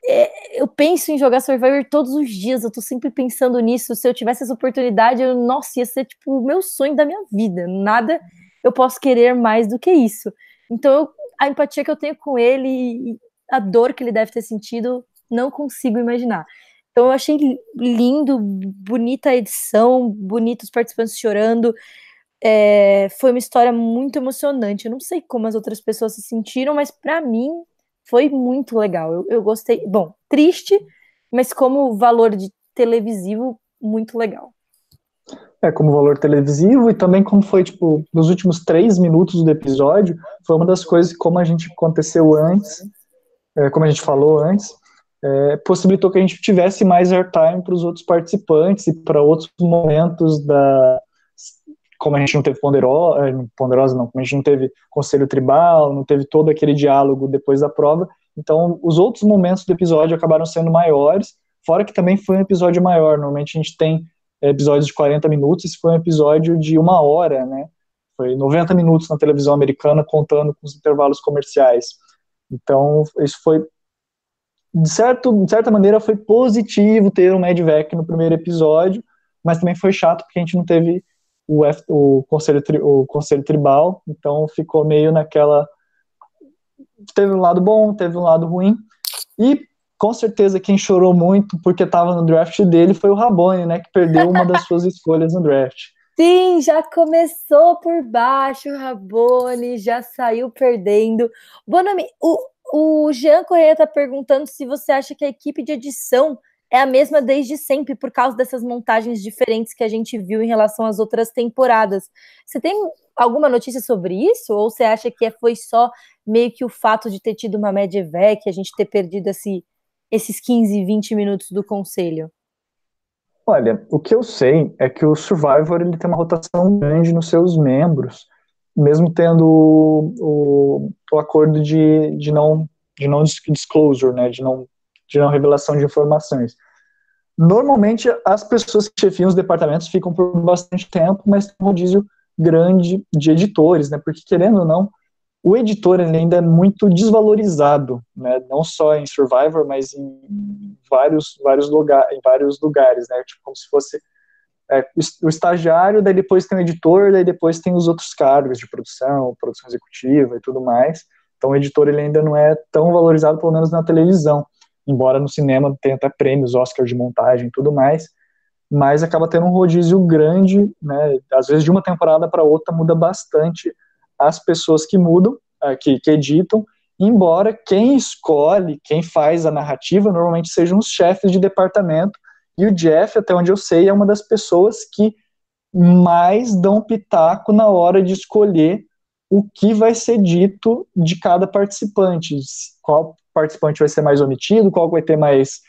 é, eu penso em jogar Survivor todos os dias, eu tô sempre pensando nisso. Se eu tivesse essa oportunidade, eu, nossa, ia ser tipo o meu sonho da minha vida. Nada eu posso querer mais do que isso. Então eu a empatia que eu tenho com ele a dor que ele deve ter sentido, não consigo imaginar. Então eu achei lindo, bonita a edição, bonitos participantes chorando. É, foi uma história muito emocionante. Eu não sei como as outras pessoas se sentiram, mas para mim foi muito legal. Eu, eu gostei. Bom, triste, mas como valor de televisivo, muito legal. É, como valor televisivo e também como foi, tipo, nos últimos três minutos do episódio, foi uma das coisas, como a gente aconteceu antes, é, como a gente falou antes, é, possibilitou que a gente tivesse mais airtime para os outros participantes e para outros momentos da. Como a gente não teve ponderosa, é, ponderosa, não, como a gente não teve conselho tribal, não teve todo aquele diálogo depois da prova, então os outros momentos do episódio acabaram sendo maiores, fora que também foi um episódio maior. Normalmente a gente tem episódios de 40 minutos, esse foi um episódio de uma hora, né? Foi 90 minutos na televisão americana, contando com os intervalos comerciais. Então, isso foi, de, certo, de certa maneira, foi positivo ter o Medvac no primeiro episódio, mas também foi chato porque a gente não teve o, F, o, conselho, o conselho tribal, então ficou meio naquela. Teve um lado bom, teve um lado ruim. E com certeza quem chorou muito porque estava no draft dele foi o Rabone, né, que perdeu uma das suas escolhas no draft. Sim, já começou por baixo Rabone, já saiu perdendo. Bonami, o, o Jean Correia está perguntando se você acha que a equipe de edição é a mesma desde sempre, por causa dessas montagens diferentes que a gente viu em relação às outras temporadas. Você tem alguma notícia sobre isso? Ou você acha que foi só meio que o fato de ter tido uma Medevec, a gente ter perdido esse, esses 15, 20 minutos do conselho? Olha, o que eu sei é que o Survivor ele tem uma rotação grande nos seus membros, mesmo tendo o, o, acordo de, de não de não disclosure, né, de não de não revelação de informações. Normalmente, as pessoas que chefiam os departamentos ficam por bastante tempo, mas tem um rodízio grande de editores, né? Porque, querendo ou não, o editor ainda é muito desvalorizado, né? Não só em Survivor, mas em vários, vários, lugar, em vários lugares, né? Tipo, como se fosse é, o estagiário, daí depois tem o editor, daí depois tem os outros cargos de produção, produção executiva e tudo mais. Então, o editor ele ainda não é tão valorizado, pelo menos na televisão. Embora no cinema tenha até prêmios, Oscar de montagem e tudo mais, mas acaba tendo um rodízio grande, né, às vezes de uma temporada para outra muda bastante as pessoas que mudam, uh, que, que editam, embora quem escolhe, quem faz a narrativa, normalmente sejam os chefes de departamento, e o Jeff, até onde eu sei, é uma das pessoas que mais dão pitaco na hora de escolher o que vai ser dito de cada participante, qual participante vai ser mais omitido, qual vai ter mais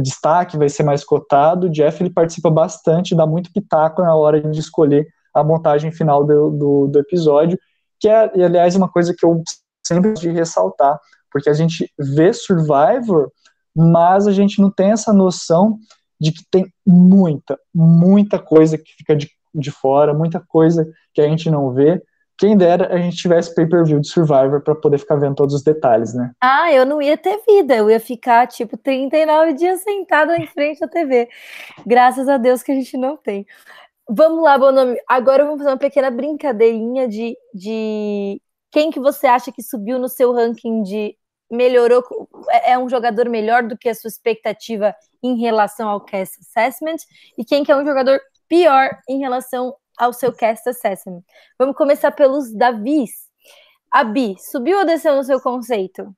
destaque, vai ser mais cotado. O Jeff ele participa bastante, dá muito pitaco na hora de escolher a montagem final do, do, do episódio, que é, aliás, uma coisa que eu sempre de ressaltar, porque a gente vê Survivor, mas a gente não tem essa noção de que tem muita, muita coisa que fica de, de fora, muita coisa que a gente não vê, quem dera a gente tivesse pay-per-view de Survivor para poder ficar vendo todos os detalhes, né? Ah, eu não ia ter vida, eu ia ficar tipo 39 dias sentada em frente à TV. Graças a Deus que a gente não tem. Vamos lá, Bonomi. Agora vamos fazer uma pequena brincadeirinha de, de quem que você acha que subiu no seu ranking de melhorou, é, é um jogador melhor do que a sua expectativa em relação ao cast assessment e quem que é um jogador pior em relação ao seu cast assessment. Vamos começar pelos Davis. Abi, subiu ou desceu no seu conceito?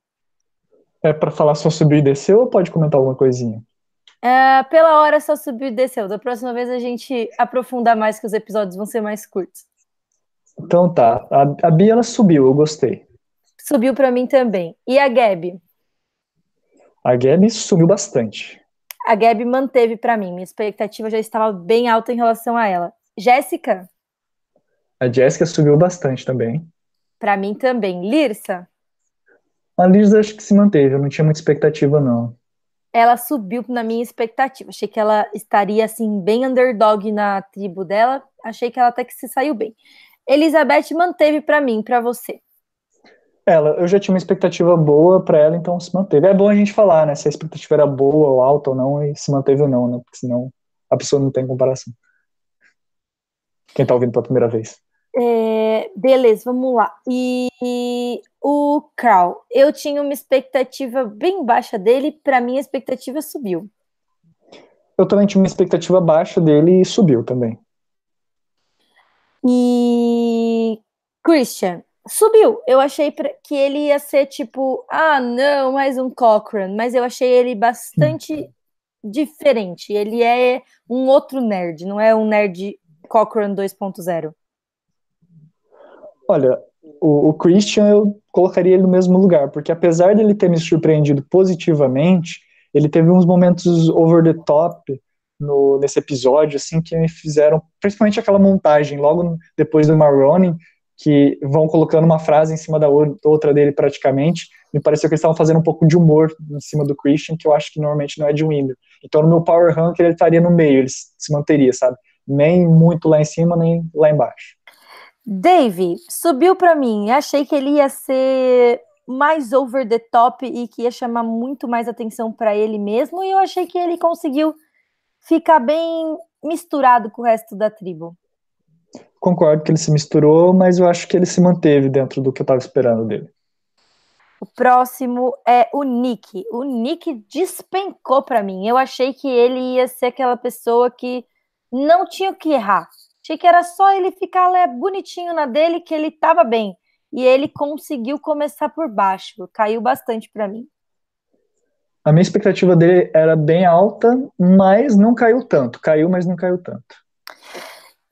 É para falar só subiu e desceu ou pode comentar alguma coisinha? É, pela hora só subiu e desceu. Da próxima vez a gente aprofundar mais que os episódios vão ser mais curtos. Então tá. A, a Bia ela subiu, eu gostei. Subiu para mim também. E a Gabi? A Gabi subiu bastante. A Gabi manteve para mim. Minha expectativa já estava bem alta em relação a ela. Jéssica? A Jéssica subiu bastante também. Para mim também. Lirsa? A Lirsa acho que se manteve, eu não tinha muita expectativa, não. Ela subiu na minha expectativa. Achei que ela estaria, assim, bem underdog na tribo dela. Achei que ela até que se saiu bem. Elizabeth manteve para mim, para você. Ela, eu já tinha uma expectativa boa para ela, então se manteve. É bom a gente falar, né? Se a expectativa era boa ou alta ou não, e se manteve ou não, né? Porque senão a pessoa não tem comparação quem está ouvindo pela primeira vez. É, beleza, vamos lá. E o Carl, eu tinha uma expectativa bem baixa dele, para mim a expectativa subiu. Eu também tinha uma expectativa baixa dele e subiu também. E Christian, subiu. Eu achei que ele ia ser tipo, ah, não, mais um Cochrane, mas eu achei ele bastante diferente. Ele é um outro nerd, não é um nerd Cochrane 2.0? Olha, o, o, Christian eu colocaria ele no mesmo lugar, porque apesar dele ter me surpreendido positivamente, ele teve uns momentos over the top no, nesse episódio, assim, que me fizeram, principalmente aquela montagem logo depois do Maroney, que vão colocando uma frase em cima da outra dele praticamente, me pareceu que eles estavam fazendo um pouco de humor em cima do Christian, que eu acho que normalmente não é de Winder. Então no meu Power Rank ele estaria no meio, ele se manteria, sabe? nem muito lá em cima, nem lá embaixo. Dave, subiu para mim. Achei que ele ia ser mais over the top e que ia chamar muito mais atenção para ele mesmo, e eu achei que ele conseguiu ficar bem misturado com o resto da tribo. Concordo que ele se misturou, mas eu acho que ele se manteve dentro do que eu estava esperando dele. O próximo é o Nick. O Nick despencou para mim. Eu achei que ele ia ser aquela pessoa que não tinha o que errar. Achei que era só ele ficar lá bonitinho na dele que ele estava bem. E ele conseguiu começar por baixo. Caiu bastante para mim. A minha expectativa dele era bem alta, mas não caiu tanto. Caiu, mas não caiu tanto.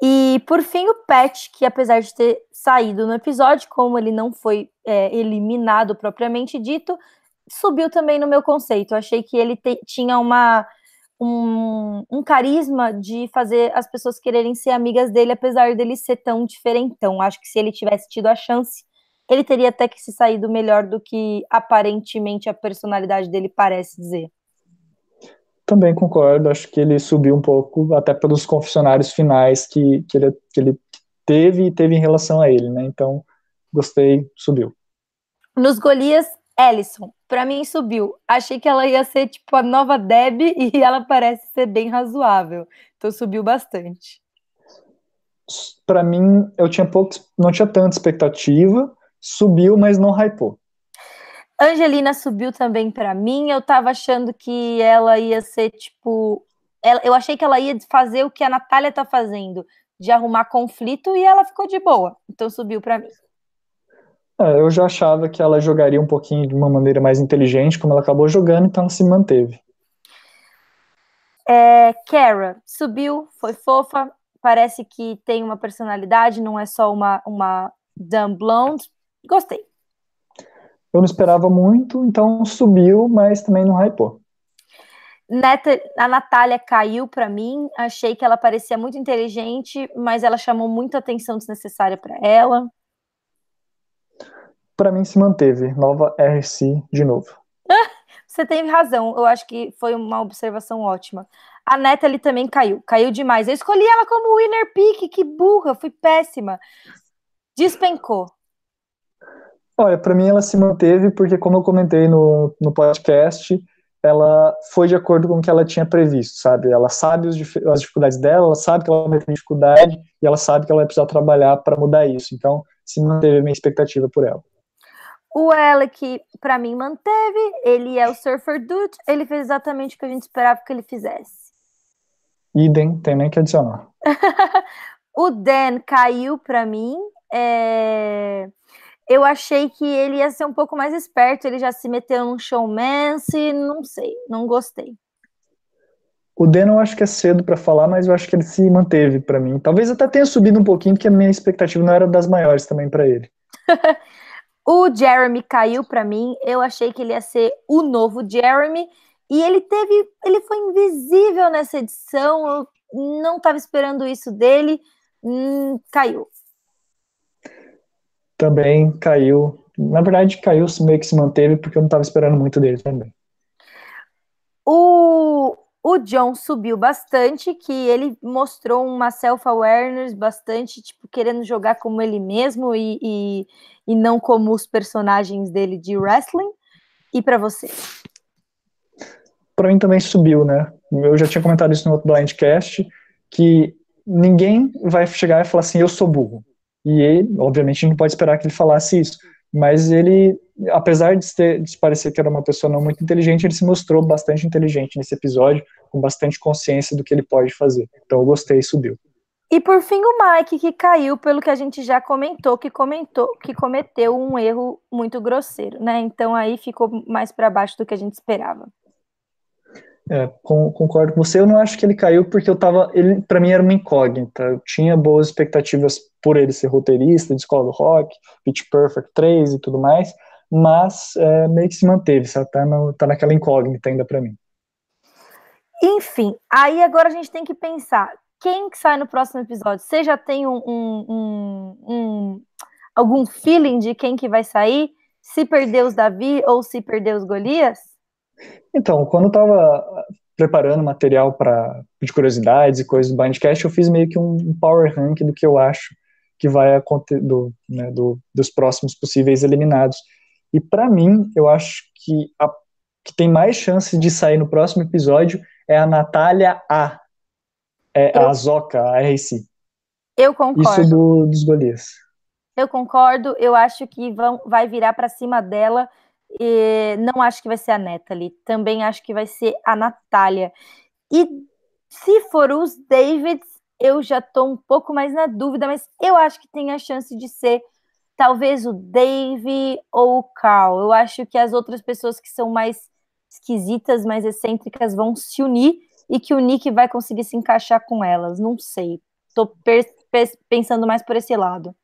E por fim, o Pet, que apesar de ter saído no episódio, como ele não foi é, eliminado propriamente dito, subiu também no meu conceito. Eu achei que ele te, tinha uma um, um, carisma de fazer as pessoas quererem ser amigas dele, apesar dele ser tão diferentão. Acho que se ele tivesse tido a chance, ele teria até que se saído melhor do que aparentemente a personalidade dele parece dizer. Também concordo, acho que ele subiu um pouco, até pelos confessionários finais que, que, ele, que ele teve e teve em relação a ele, né? Então, gostei, subiu. Nos Golias, Ellison, para mim subiu. Achei que ela ia ser tipo a nova Deb e ela parece ser bem razoável. Então subiu bastante. Para mim, eu tinha poucos, não tinha tanta expectativa, subiu, mas não hypou. Angelina subiu também para mim. Eu tava achando que ela ia ser tipo. Ela, eu achei que ela ia fazer o que a Natália tá fazendo, de arrumar conflito, e ela ficou de boa. Então subiu para mim. É, eu já achava que ela jogaria um pouquinho de uma maneira mais inteligente, como ela acabou jogando, então se manteve. É, Kara subiu, foi fofa, parece que tem uma personalidade, não é só uma, uma dumb blonde. Gostei. Eu não esperava muito, então subiu, mas também não hypou. Neta, a Natália caiu para mim, achei que ela parecia muito inteligente, mas ela chamou muita atenção desnecessária para ela para mim se manteve. Nova RC de novo. Você tem razão, eu acho que foi uma observação ótima. A Natalie também caiu, caiu demais. Eu escolhi ela como winner pick, que burra, fui péssima. Despencou. Olha, para mim ela se manteve porque, como eu comentei no, no podcast, ela foi de acordo com o que ela tinha previsto, sabe? Ela sabe os, as dificuldades dela, ela sabe que ela vai ter dificuldade e ela sabe que ela vai precisar trabalhar para mudar isso. Então, se manteve a minha expectativa por ela. O Alec, para mim, manteve. Ele é o Surfer Dude. Ele fez exatamente o que a gente esperava que ele fizesse. Idem, tem nem que adicionar. o Dan caiu para mim. É... Eu achei que ele ia ser um pouco mais esperto. Ele já se meteu num showmance. Não sei, não gostei. O Dan eu acho que é cedo para falar, mas eu acho que ele se manteve para mim. Talvez até tenha subido um pouquinho, porque a minha expectativa não era das maiores também para ele. O Jeremy caiu para mim. Eu achei que ele ia ser o novo Jeremy e ele teve, ele foi invisível nessa edição. Eu não estava esperando isso dele. Hum, caiu. Também caiu. Na verdade, caiu meio que se manteve porque eu não estava esperando muito dele também. O o John subiu bastante, que ele mostrou uma self-awareness bastante, tipo, querendo jogar como ele mesmo e, e, e não como os personagens dele de wrestling. E para você? Para mim também subiu, né? Eu já tinha comentado isso no outro Blindcast, que ninguém vai chegar e falar assim, eu sou burro. E ele, obviamente, não pode esperar que ele falasse isso. Mas ele apesar de, ter, de parecer que era uma pessoa não muito inteligente, ele se mostrou bastante inteligente nesse episódio, com bastante consciência do que ele pode fazer. Então eu gostei e subiu. E por fim o Mike que caiu pelo que a gente já comentou, que comentou que cometeu um erro muito grosseiro, né? Então aí ficou mais para baixo do que a gente esperava. É, concordo com você. Eu não acho que ele caiu porque eu tava. Ele, para mim, era uma incógnita. Eu tinha boas expectativas por ele ser roteirista de escola do rock, Pitch Perfect 3 e tudo mais mas é, meio que se manteve, sabe? Tá, no, tá naquela incógnita ainda para mim. Enfim, aí agora a gente tem que pensar quem que sai no próximo episódio. Você já tem um, um, um, um algum feeling de quem que vai sair? Se perdeu os Davi ou se perdeu os Golias? Então, quando eu tava preparando material para de curiosidades e coisas do Bindcast, eu fiz meio que um power rank do que eu acho que vai acontecer do, né, do, dos próximos possíveis eliminados. E para mim, eu acho que a que tem mais chance de sair no próximo episódio é a Natália A. É eu, a Zoca, a RC. Eu concordo. Isso do, dos Golias. Eu concordo. Eu acho que vão, vai virar para cima dela. E não acho que vai ser a Natalie. Também acho que vai ser a Natália. E se for os Davids, eu já estou um pouco mais na dúvida, mas eu acho que tem a chance de ser talvez o Dave ou o Carl. Eu acho que as outras pessoas que são mais esquisitas, mais excêntricas vão se unir e que o Nick vai conseguir se encaixar com elas. Não sei. Tô pensando mais por esse lado.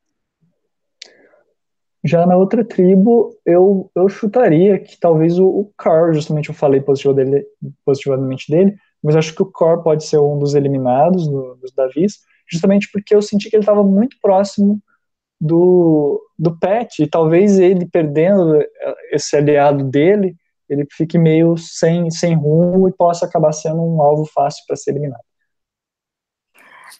Já na outra tribo, eu, eu chutaria que talvez o, o Carl, justamente eu falei positivo dele, positivamente dele, mas acho que o Carl pode ser um dos eliminados, do, dos Davis, justamente porque eu senti que ele estava muito próximo do, do Pet, e talvez ele perdendo esse aliado dele, ele fique meio sem, sem rumo e possa acabar sendo um alvo fácil para ser eliminado.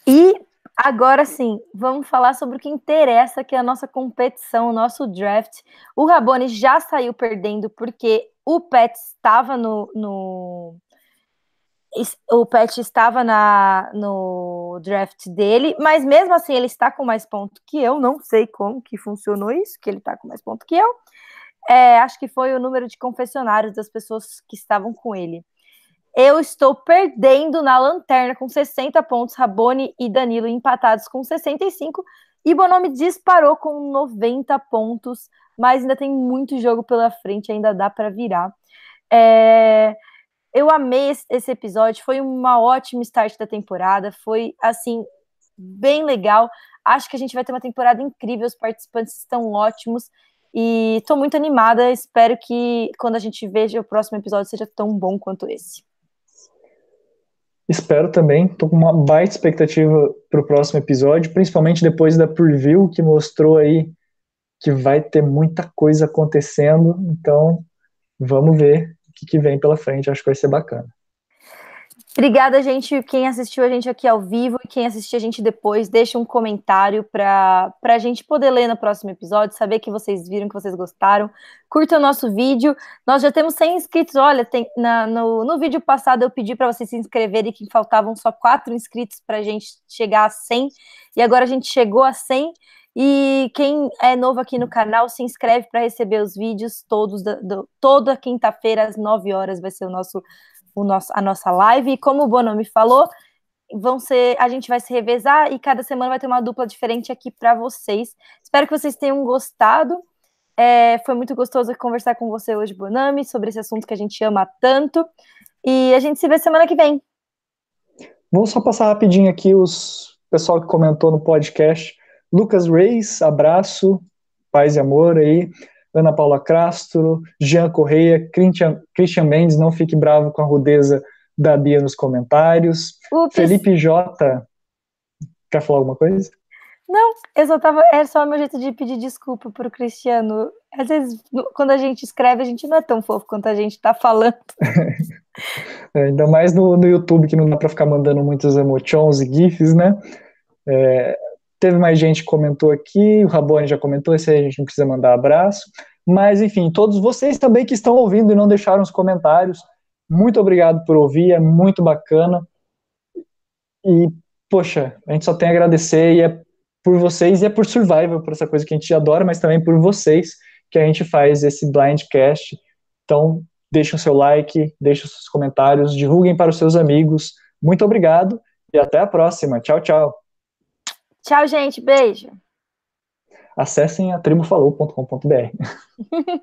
E agora sim, vamos falar sobre o que interessa, que é a nossa competição, o nosso draft. O Rabone já saiu perdendo porque o Pet estava no, no o Pet estava na, no draft dele, mas mesmo assim ele está com mais pontos que eu. Não sei como que funcionou isso, que ele está com mais pontos que eu. É, acho que foi o número de confessionários das pessoas que estavam com ele. Eu estou perdendo na lanterna com 60 pontos, Rabone e Danilo empatados com 65, e Bonomi disparou com 90 pontos, mas ainda tem muito jogo pela frente, ainda dá para virar. É, eu amei esse episódio, foi uma ótima start da temporada, foi assim bem legal. Acho que a gente vai ter uma temporada incrível, os participantes estão ótimos e estou muito animada. Espero que quando a gente veja o próximo episódio seja tão bom quanto esse. Espero também, estou com uma baita expectativa para o próximo episódio, principalmente depois da preview que mostrou aí que vai ter muita coisa acontecendo. Então, vamos ver que, que vem pela frente. Acho que vai ser bacana. Obrigada, gente. Quem assistiu a gente aqui ao vivo e quem assistiu a gente depois, deixa um comentário para a gente poder ler no próximo episódio, saber que vocês viram, que vocês gostaram. Curta o nosso vídeo. Nós já temos 100 inscritos. Olha, tem, na, no, no vídeo passado eu pedi para vocês se inscreverem, que faltavam só quatro inscritos para a gente chegar a 100. E agora a gente chegou a 100. E quem é novo aqui no canal, se inscreve para receber os vídeos todos, do, do, toda quinta-feira, às 9 horas, vai ser o nosso, o nosso, a nossa live. E como o Bono me falou, vão ser, a gente vai se revezar e cada semana vai ter uma dupla diferente aqui para vocês. Espero que vocês tenham gostado. É, foi muito gostoso conversar com você hoje, Bonami, sobre esse assunto que a gente ama tanto. E a gente se vê semana que vem. Vou só passar rapidinho aqui os pessoal que comentou no podcast. Lucas Reis, abraço, paz e amor aí. Ana Paula Castro, Jean Correia, Christian, Christian Mendes, não fique bravo com a rudeza da Bia nos comentários. Ups. Felipe J. Quer falar alguma coisa? Não, eu só tava. É só o meu jeito de pedir desculpa pro Cristiano. Às vezes, quando a gente escreve, a gente não é tão fofo quanto a gente tá falando. é, ainda mais no, no YouTube, que não dá pra ficar mandando muitos emotions e GIFs, né? É, Teve mais gente que comentou aqui, o Rabone já comentou, esse aí a gente não precisa mandar abraço. Mas, enfim, todos vocês também que estão ouvindo e não deixaram os comentários, muito obrigado por ouvir, é muito bacana. E, poxa, a gente só tem a agradecer e é por vocês e é por Survival, por essa coisa que a gente adora, mas também por vocês que a gente faz esse Blindcast. Então, deixem o seu like, deixem os seus comentários, divulguem para os seus amigos. Muito obrigado e até a próxima. Tchau, tchau. Tchau, gente. Beijo. Acessem a tribufalou.com.br.